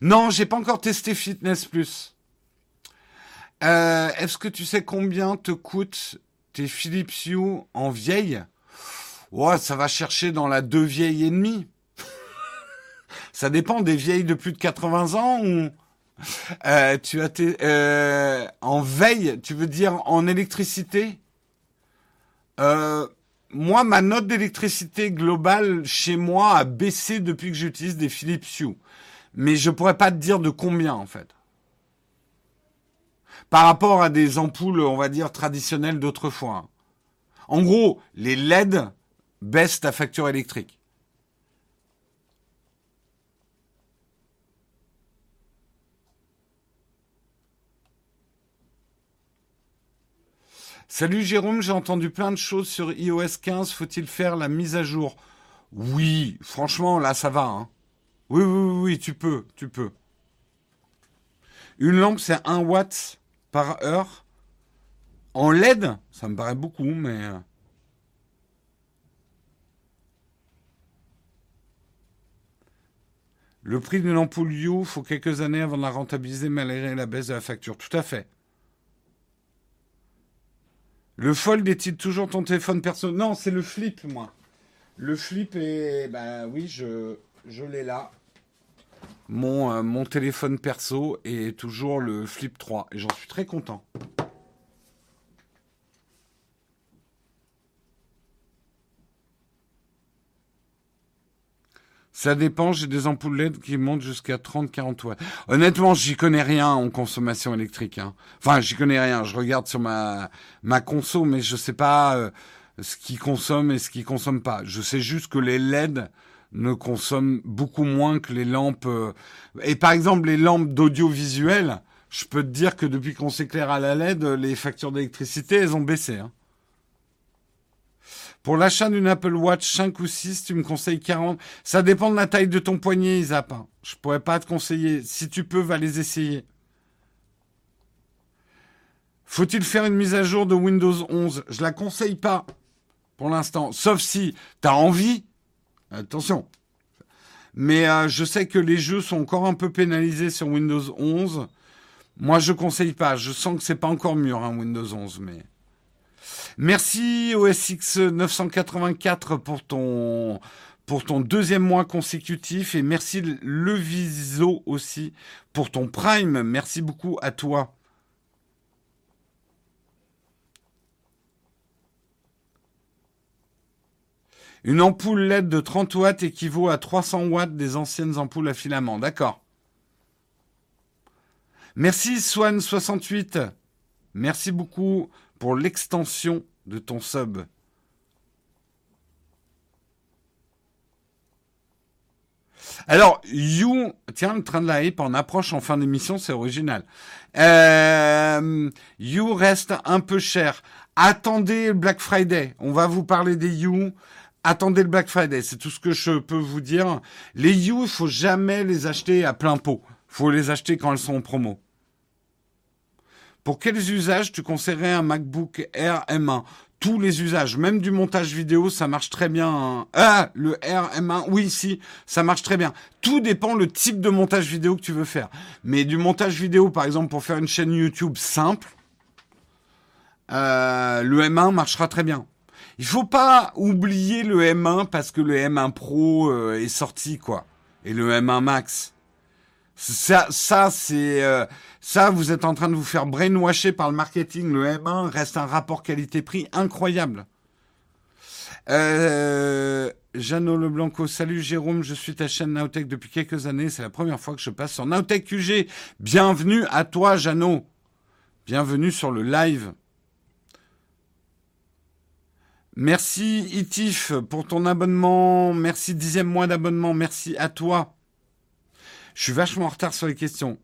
Non, j'ai pas encore testé Fitness Plus. Euh, Est-ce que tu sais combien te coûtent tes Philips Hue en vieille? Ouais, ça va chercher dans la deux vieilles et demie. ça dépend des vieilles de plus de 80 ans ou euh, tu as tes euh, en veille, tu veux dire en électricité? Euh, Moi, ma note d'électricité globale chez moi a baissé depuis que j'utilise des Philips Hue mais je pourrais pas te dire de combien en fait. Par rapport à des ampoules, on va dire traditionnelles d'autrefois. En gros, les LED baissent ta facture électrique. Salut Jérôme, j'ai entendu plein de choses sur iOS 15. Faut-il faire la mise à jour? Oui, franchement, là, ça va. Hein. Oui, oui, oui, tu peux, tu peux. Une lampe, c'est 1 watt par heure. En LED, ça me paraît beaucoup, mais... Euh. Le prix d'une ampoule You, faut quelques années avant de la rentabiliser malgré la baisse de la facture. Tout à fait. Le Fold est-il toujours ton téléphone perso? Non, c'est le Flip, moi. Le Flip est... Ben oui, je, je l'ai là mon, euh, mon téléphone perso est toujours le Flip 3 et j'en suis très content. Ça dépend, j'ai des ampoules LED qui montent jusqu'à 30-40 watts. Honnêtement, j'y connais rien en consommation électrique. Hein. Enfin, j'y connais rien. Je regarde sur ma, ma conso, mais je sais pas euh, ce qui consomme et ce qui consomme pas. Je sais juste que les LED ne consomment beaucoup moins que les lampes. Euh, et par exemple, les lampes d'audiovisuel, je peux te dire que depuis qu'on s'éclaire à la LED, les factures d'électricité, elles ont baissé. Hein. Pour l'achat d'une Apple Watch 5 ou 6, tu me conseilles 40. Ça dépend de la taille de ton poignet, Isap. Hein. Je pourrais pas te conseiller. Si tu peux, va les essayer. Faut-il faire une mise à jour de Windows 11 Je la conseille pas pour l'instant. Sauf si tu as envie Attention. Mais euh, je sais que les jeux sont encore un peu pénalisés sur Windows 11. Moi, je conseille pas. Je sens que c'est pas encore mûr, hein, Windows 11, mais. Merci OSX 984 pour ton pour ton deuxième mois consécutif et merci le Viso aussi pour ton Prime. Merci beaucoup à toi. Une ampoule LED de 30 watts équivaut à 300 watts des anciennes ampoules à filament. D'accord. Merci Swan68. Merci beaucoup pour l'extension de ton sub. Alors, You, tiens, le train de la hype en approche en fin d'émission, c'est original. Euh, you reste un peu cher. Attendez Black Friday. On va vous parler des You attendez le Black Friday, c'est tout ce que je peux vous dire. Les You, il faut jamais les acheter à plein pot. faut les acheter quand elles sont en promo. Pour quels usages tu conseillerais un MacBook Air M1 Tous les usages, même du montage vidéo, ça marche très bien. Hein. Ah, le Air M1, oui, si, ça marche très bien. Tout dépend le type de montage vidéo que tu veux faire. Mais du montage vidéo, par exemple, pour faire une chaîne YouTube simple, euh, le M1 marchera très bien. Il faut pas oublier le M1 parce que le M1 Pro euh, est sorti, quoi. Et le M1 Max. Ça, ça c'est euh, ça. Vous êtes en train de vous faire brainwasher par le marketing. Le M1 reste un rapport qualité-prix incroyable. Euh, Jeannot Leblanco, salut Jérôme, je suis ta chaîne Naotech depuis quelques années. C'est la première fois que je passe sur Naotech QG. Bienvenue à toi, Jeannot. Bienvenue sur le live. Merci Itif pour ton abonnement. Merci dixième mois d'abonnement. Merci à toi. Je suis vachement en retard sur les questions.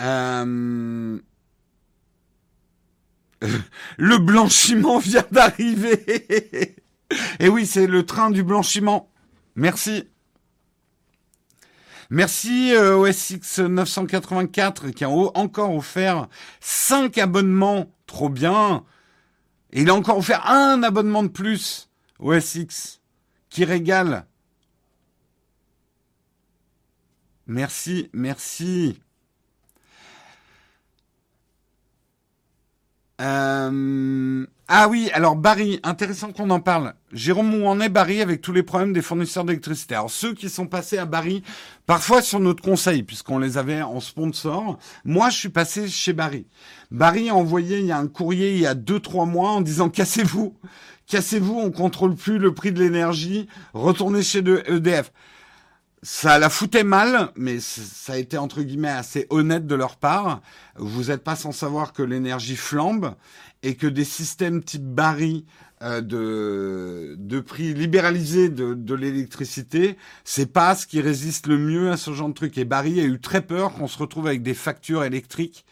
Euh, le blanchiment vient d'arriver. Et oui, c'est le train du blanchiment. Merci. Merci euh, OSX 984 qui a encore offert 5 abonnements. Trop bien. Et il a encore offert un abonnement de plus. OSX, qui régale. Merci, merci. Euh, ah oui, alors Barry, intéressant qu'on en parle. Jérôme, où en est Barry avec tous les problèmes des fournisseurs d'électricité? Alors ceux qui sont passés à Barry, parfois sur notre conseil, puisqu'on les avait en sponsor, moi je suis passé chez Barry. Barry a envoyé il y a un courrier il y a deux trois mois en disant cassez-vous, cassez-vous, on contrôle plus le prix de l'énergie, retournez chez EDF. Ça la foutait mal, mais ça a été entre guillemets assez honnête de leur part. Vous n'êtes pas sans savoir que l'énergie flambe et que des systèmes type Barry euh, de, de prix libéralisés de, de l'électricité, c'est pas ce qui résiste le mieux à ce genre de truc. Et Barry a eu très peur qu'on se retrouve avec des factures électriques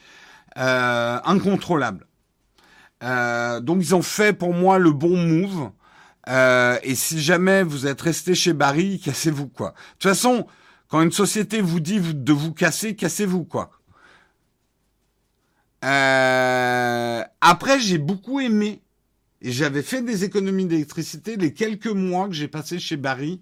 euh, incontrôlables. Euh, donc ils ont fait pour moi le bon move. Euh, et si jamais vous êtes resté chez Barry, cassez-vous quoi. De toute façon, quand une société vous dit de vous casser, cassez-vous quoi. Euh, après, j'ai beaucoup aimé et j'avais fait des économies d'électricité les quelques mois que j'ai passé chez Barry.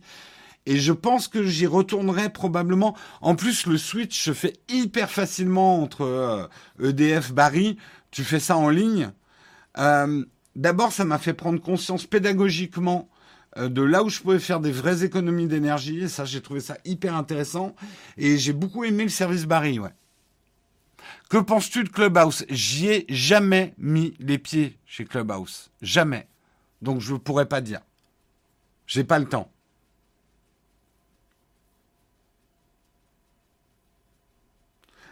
Et je pense que j'y retournerai probablement. En plus, le switch se fait hyper facilement entre EDF euh, e Barry. Tu fais ça en ligne. Euh, D'abord, ça m'a fait prendre conscience pédagogiquement euh, de là où je pouvais faire des vraies économies d'énergie. Et ça, j'ai trouvé ça hyper intéressant. Et j'ai beaucoup aimé le service Barry, ouais. Que penses-tu de Clubhouse? J'y ai jamais mis les pieds chez Clubhouse. Jamais. Donc je ne pourrais pas dire. J'ai pas le temps.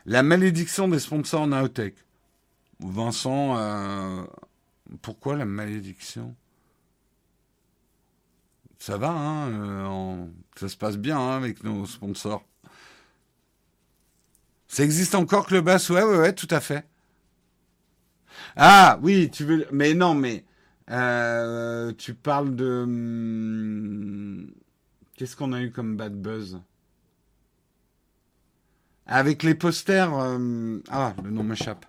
La malédiction des sponsors Naotech. Vincent, euh, pourquoi la malédiction? Ça va, hein euh, ça se passe bien hein, avec nos sponsors. Ça existe encore Clubhouse? Ouais, ouais, ouais, tout à fait. Ah, oui, tu veux... Mais non, mais... Euh, tu parles de... Hmm, qu'est-ce qu'on a eu comme bad buzz? Avec les posters... Euh, ah, le nom m'échappe.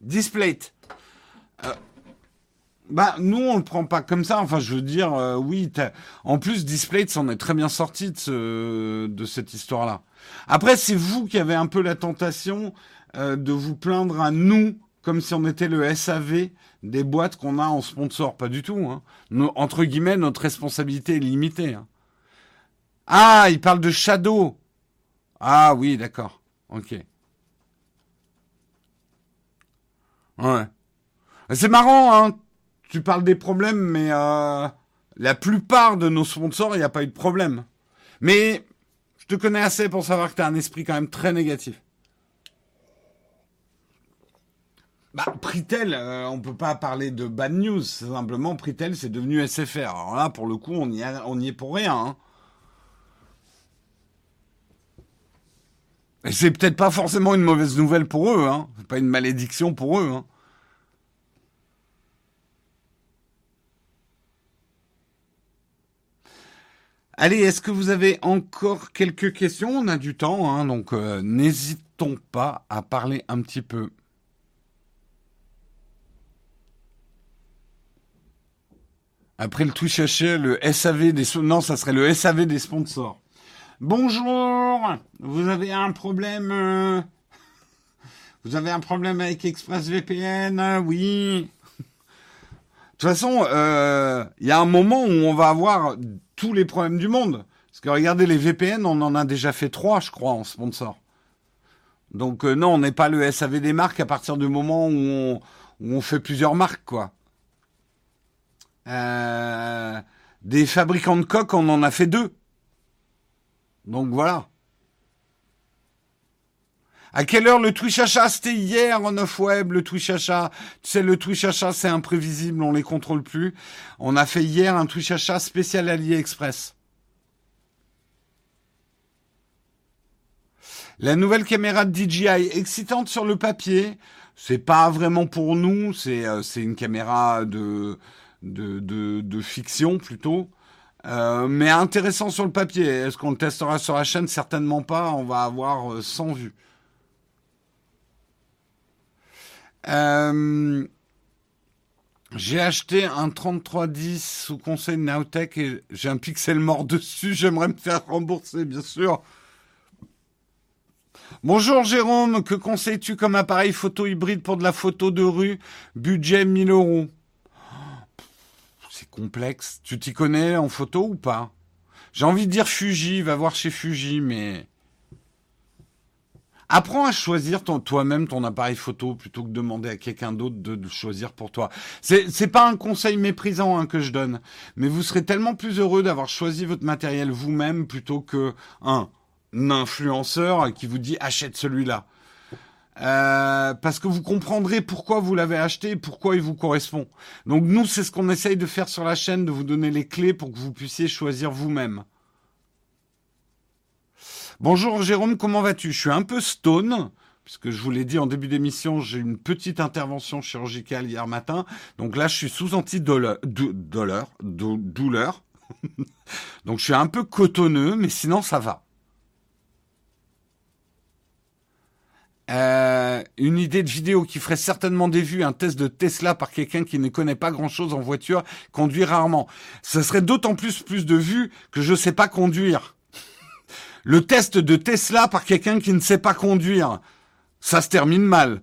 Displate. Euh, bah, nous, on le prend pas comme ça. Enfin, je veux dire, euh, oui. En plus, Displate s'en est très bien sorti de, de cette histoire-là. Après, c'est vous qui avez un peu la tentation euh, de vous plaindre à nous, comme si on était le SAV des boîtes qu'on a en sponsor. Pas du tout. Hein. entre guillemets, notre responsabilité est limitée. Hein. Ah, il parle de Shadow. Ah oui, d'accord. Ok. Ouais. C'est marrant, hein. Tu parles des problèmes, mais euh, la plupart de nos sponsors, il n'y a pas eu de problème. Mais je te connais assez pour savoir que tu as un esprit quand même très négatif. Bah, Pritel, euh, on peut pas parler de bad news. Simplement, Pritel, c'est devenu SFR. Alors là, pour le coup, on y, est pour rien. Hein. Et c'est peut-être pas forcément une mauvaise nouvelle pour eux, hein. C'est pas une malédiction pour eux, hein. Allez, est-ce que vous avez encore quelques questions? On a du temps, hein, donc euh, n'hésitons pas à parler un petit peu. Après le Twitch haché, le SAV des... Non, ça serait le SAV des sponsors. Bonjour Vous avez un problème... Euh, vous avez un problème avec ExpressVPN? Oui toute façon, euh, il y a un moment où on va avoir tous les problèmes du monde. Parce que regardez, les VPN, on en a déjà fait trois, je crois, en sponsor. Donc euh, non, on n'est pas le SAV des marques à partir du moment où on, fait plusieurs marques, quoi. Euh, des fabricants de coques, on en a fait deux. Donc voilà. À quelle heure le Twitch achat C'était hier en off web, le Twitch achat. Tu sais, le Twitch achat, c'est imprévisible, on les contrôle plus. On a fait hier un Twitch achat spécial AliExpress. La nouvelle caméra de DJI, excitante sur le papier. C'est pas vraiment pour nous, c'est euh, une caméra de, de, de, de fiction plutôt. Euh, mais intéressant sur le papier. Est-ce qu'on le testera sur la chaîne? Certainement pas. On va avoir 100 euh, vues. Euh, j'ai acheté un 3310 sous conseil Nowtech et j'ai un pixel mort dessus. J'aimerais me faire rembourser, bien sûr. Bonjour Jérôme, que conseilles-tu comme appareil photo hybride pour de la photo de rue? Budget 1000 euros. C'est complexe. Tu t'y connais en photo ou pas? J'ai envie de dire Fuji, va voir chez Fuji, mais Apprends à choisir toi-même ton appareil photo plutôt que de demander à quelqu'un d'autre de, le choisir pour toi. C'est, pas un conseil méprisant hein, que je donne, mais vous serez tellement plus heureux d'avoir choisi votre matériel vous-même plutôt que un, influenceur qui vous dit achète celui-là. Euh, parce que vous comprendrez pourquoi vous l'avez acheté et pourquoi il vous correspond. Donc nous, c'est ce qu'on essaye de faire sur la chaîne, de vous donner les clés pour que vous puissiez choisir vous-même. Bonjour Jérôme, comment vas-tu? Je suis un peu stone, puisque je vous l'ai dit en début d'émission, j'ai une petite intervention chirurgicale hier matin. Donc là, je suis sous antidouleur, douleur, douleur. Donc je suis un peu cotonneux, mais sinon ça va. Euh, une idée de vidéo qui ferait certainement des vues, un test de Tesla par quelqu'un qui ne connaît pas grand-chose en voiture, conduit rarement. Ce serait d'autant plus plus de vues que je ne sais pas conduire le test de Tesla par quelqu'un qui ne sait pas conduire. Ça se termine mal.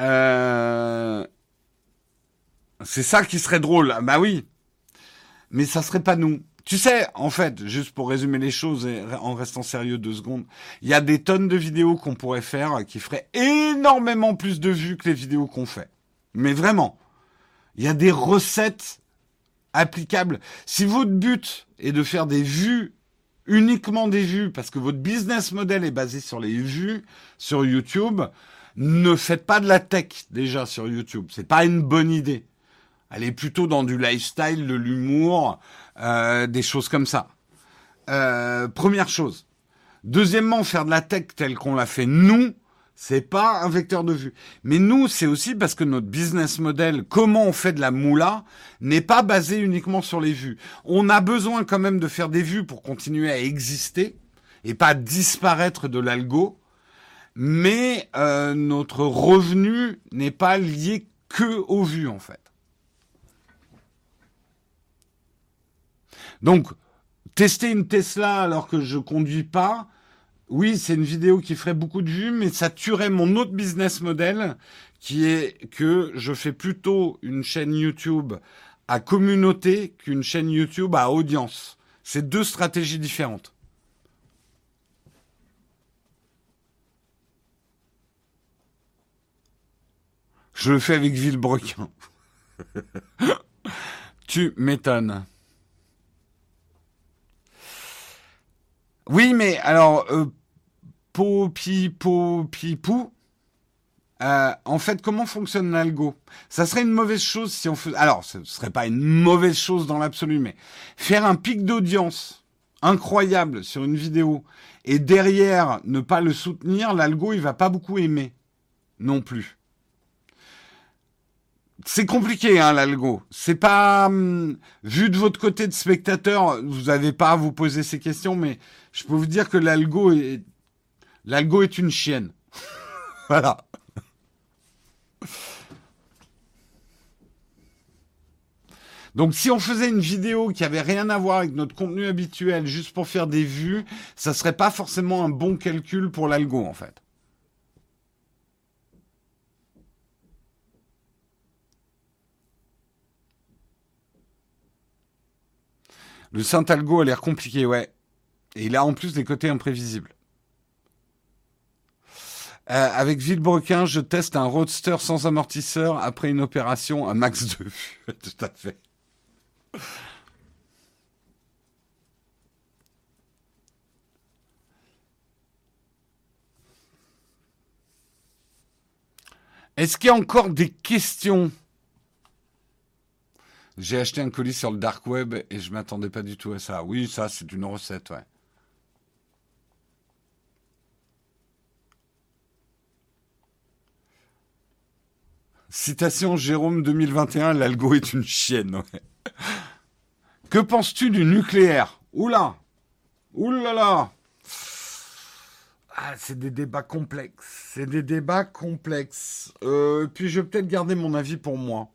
Euh, c'est ça qui serait drôle. Bah oui. Mais ça serait pas nous. Tu sais, en fait, juste pour résumer les choses et en restant sérieux deux secondes, il y a des tonnes de vidéos qu'on pourrait faire qui feraient énormément plus de vues que les vidéos qu'on fait. Mais vraiment. Il y a des recettes applicables. Si votre but est de faire des vues, uniquement des vues, parce que votre business model est basé sur les vues sur YouTube, ne faites pas de la tech déjà sur YouTube. C'est pas une bonne idée. Allez plutôt dans du lifestyle, de l'humour, euh, des choses comme ça. Euh, première chose. Deuxièmement, faire de la tech telle qu'on l'a fait nous, c'est pas un vecteur de vue. Mais nous, c'est aussi parce que notre business model, comment on fait de la moula, n'est pas basé uniquement sur les vues. On a besoin quand même de faire des vues pour continuer à exister et pas disparaître de l'algo. Mais euh, notre revenu n'est pas lié que aux vues en fait. Donc, tester une Tesla alors que je conduis pas, oui, c'est une vidéo qui ferait beaucoup de vues, mais ça tuerait mon autre business model, qui est que je fais plutôt une chaîne YouTube à communauté qu'une chaîne YouTube à audience. C'est deux stratégies différentes. Je le fais avec Villebrequin. tu m'étonnes. Oui, mais alors, euh, popi, popi, pou. Euh, en fait, comment fonctionne l'algo? Ça serait une mauvaise chose si on faisait... Alors, ce serait pas une mauvaise chose dans l'absolu, mais faire un pic d'audience incroyable sur une vidéo et derrière ne pas le soutenir, l'algo il va pas beaucoup aimer non plus. C'est compliqué, hein, l'algo. C'est pas hum, vu de votre côté de spectateur, vous n'avez pas à vous poser ces questions, mais je peux vous dire que l'algo est l'algo est une chienne. voilà. Donc si on faisait une vidéo qui avait rien à voir avec notre contenu habituel juste pour faire des vues, ça serait pas forcément un bon calcul pour l'algo en fait. Le Saint-Algo a l'air compliqué, ouais. Et il a en plus des côtés imprévisibles. Euh, avec Villebrequin, je teste un roadster sans amortisseur après une opération à max de vue. Tout à fait. Est-ce qu'il y a encore des questions? J'ai acheté un colis sur le dark web et je m'attendais pas du tout à ça. Oui, ça c'est une recette, ouais. Citation Jérôme 2021, l'algo est une chienne. Que penses-tu du nucléaire? Oula Oulala ah, c'est des débats complexes. C'est des débats complexes. Euh, puis je vais peut-être garder mon avis pour moi.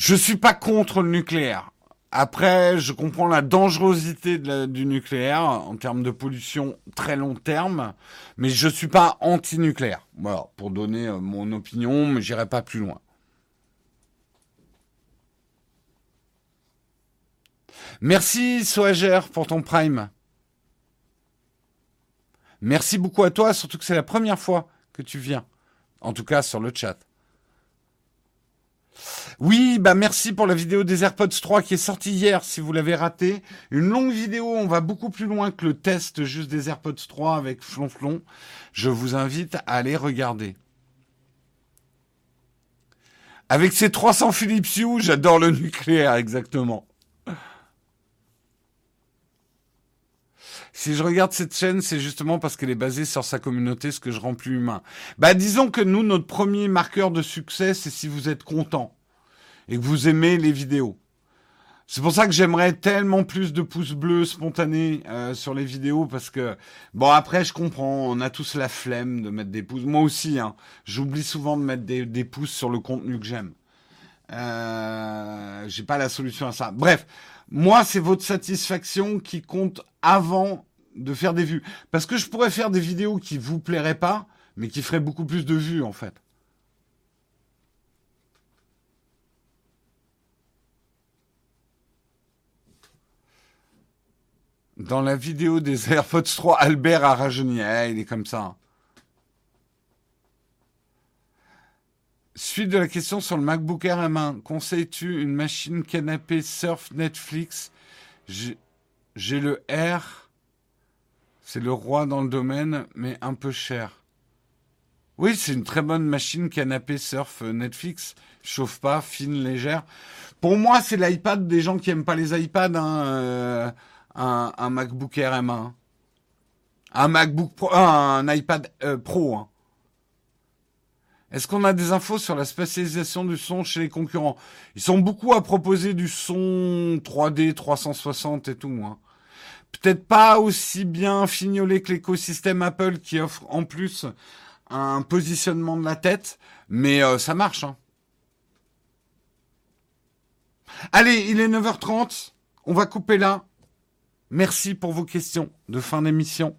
Je suis pas contre le nucléaire. Après, je comprends la dangerosité du nucléaire en termes de pollution très long terme, mais je suis pas anti-nucléaire. Voilà, pour donner euh, mon opinion, mais j'irai pas plus loin. Merci Soager pour ton prime. Merci beaucoup à toi, surtout que c'est la première fois que tu viens. En tout cas, sur le chat. Oui, bah merci pour la vidéo des AirPods 3 qui est sortie hier si vous l'avez raté. Une longue vidéo, on va beaucoup plus loin que le test juste des AirPods 3 avec Flonflon. Je vous invite à aller regarder. Avec ces 300 Philips Hue, j'adore le nucléaire exactement. Si je regarde cette chaîne, c'est justement parce qu'elle est basée sur sa communauté, ce que je rends plus humain. Bah, disons que nous, notre premier marqueur de succès, c'est si vous êtes content et que vous aimez les vidéos. C'est pour ça que j'aimerais tellement plus de pouces bleus spontanés euh, sur les vidéos parce que bon après je comprends, on a tous la flemme de mettre des pouces. Moi aussi, hein, j'oublie souvent de mettre des, des, pouces sur le contenu que j'aime. Euh, J'ai pas la solution à ça. Bref, moi c'est votre satisfaction qui compte avant de faire des vues. Parce que je pourrais faire des vidéos qui vous plairaient pas, mais qui feraient beaucoup plus de vues, en fait. Dans la vidéo des AirPods 3, Albert a rajeuni. Eh, il est comme ça. Suite de la question sur le MacBook Air M1. Conseilles-tu une machine canapé Surf Netflix? J'ai le R c'est le roi dans le domaine, mais un peu cher. Oui, c'est une très bonne machine canapé surf euh, Netflix. Chauffe pas, fine, légère. Pour moi, c'est l'iPad des gens qui aiment pas les iPads, hein, euh, un, MacBook Air M1. Un MacBook Pro, un iPad euh, Pro. Hein. Est-ce qu'on a des infos sur la spécialisation du son chez les concurrents? Ils sont beaucoup à proposer du son 3D 360 et tout. Hein peut-être pas aussi bien fignolé que l'écosystème Apple qui offre en plus un positionnement de la tête, mais euh, ça marche. Hein. Allez, il est 9h30, on va couper là. Merci pour vos questions de fin d'émission.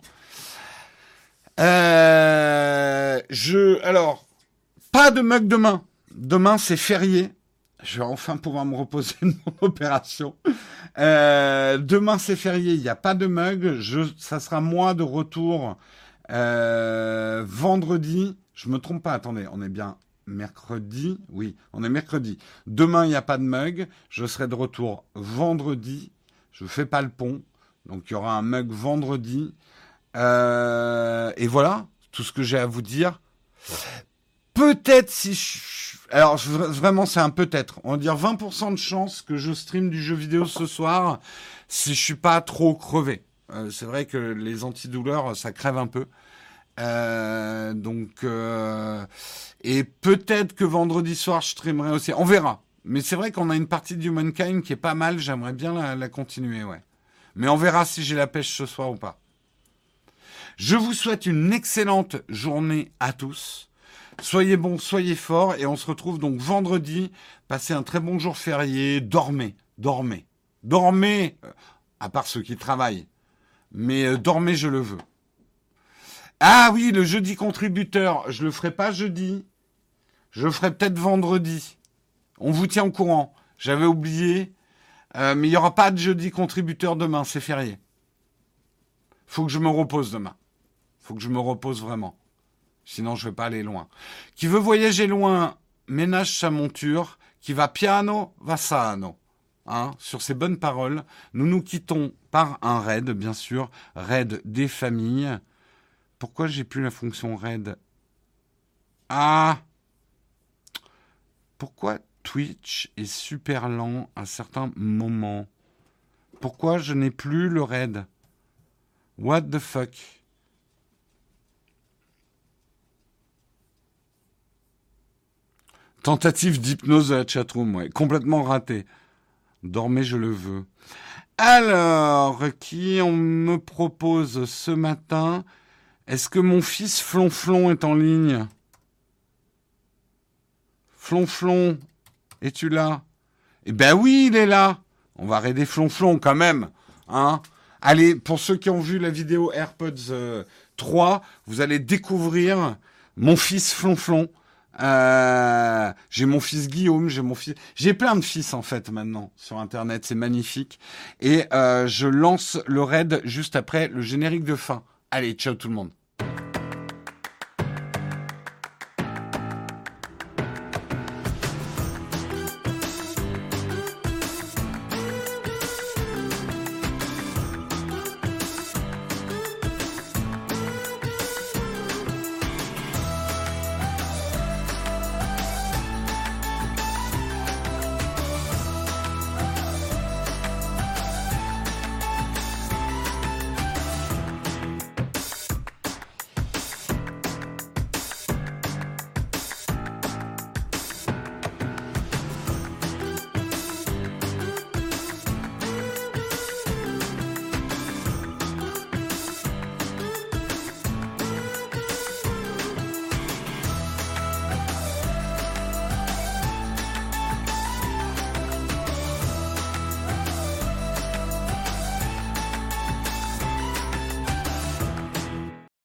Euh, je, alors, pas de mug demain. Demain, c'est férié je vais enfin pouvoir me reposer de mon opération. Euh, demain c'est férié, il n'y a pas de mug. Ça sera moi de retour euh, vendredi. Je me trompe pas. Attendez, on est bien mercredi. Oui, on est mercredi. Demain il n'y a pas de mug. Je serai de retour vendredi. Je fais pas le pont, donc il y aura un mug vendredi. Euh, et voilà tout ce que j'ai à vous dire. Peut-être si je alors vraiment c'est un peut-être. On va dire 20% de chance que je stream du jeu vidéo ce soir si je suis pas trop crevé. Euh, c'est vrai que les antidouleurs ça crève un peu. Euh, donc euh, et peut-être que vendredi soir je streamerai aussi. On verra. Mais c'est vrai qu'on a une partie de Humankind qui est pas mal. J'aimerais bien la, la continuer, ouais. Mais on verra si j'ai la pêche ce soir ou pas. Je vous souhaite une excellente journée à tous. Soyez bons, soyez forts, et on se retrouve donc vendredi. Passez un très bon jour férié. Dormez, dormez, dormez, euh, à part ceux qui travaillent. Mais euh, dormez, je le veux. Ah oui, le jeudi contributeur, je le ferai pas jeudi. Je le ferai peut-être vendredi. On vous tient au courant. J'avais oublié. Euh, mais il n'y aura pas de jeudi contributeur demain, c'est férié. Faut que je me repose demain. Faut que je me repose vraiment. Sinon, je vais pas aller loin. Qui veut voyager loin, ménage sa monture. Qui va piano, va sano. Hein, sur ces bonnes paroles, nous nous quittons par un raid, bien sûr, raid des familles. Pourquoi j'ai plus la fonction raid? Ah Pourquoi Twitch est super lent à certains moments? Pourquoi je n'ai plus le raid? What the fuck? Tentative d'hypnose de la chatroom. Complètement raté. Dormez, je le veux. Alors, qui on me propose ce matin? Est-ce que mon fils Flonflon est en ligne? Flonflon, es-tu là? Eh ben oui, il est là. On va raider Flonflon quand même, hein Allez, pour ceux qui ont vu la vidéo AirPods 3, euh, vous allez découvrir mon fils Flonflon. Euh, j'ai mon fils Guillaume, j'ai mon fils, j'ai plein de fils en fait maintenant sur internet, c'est magnifique. Et euh, je lance le raid juste après le générique de fin. Allez, ciao tout le monde.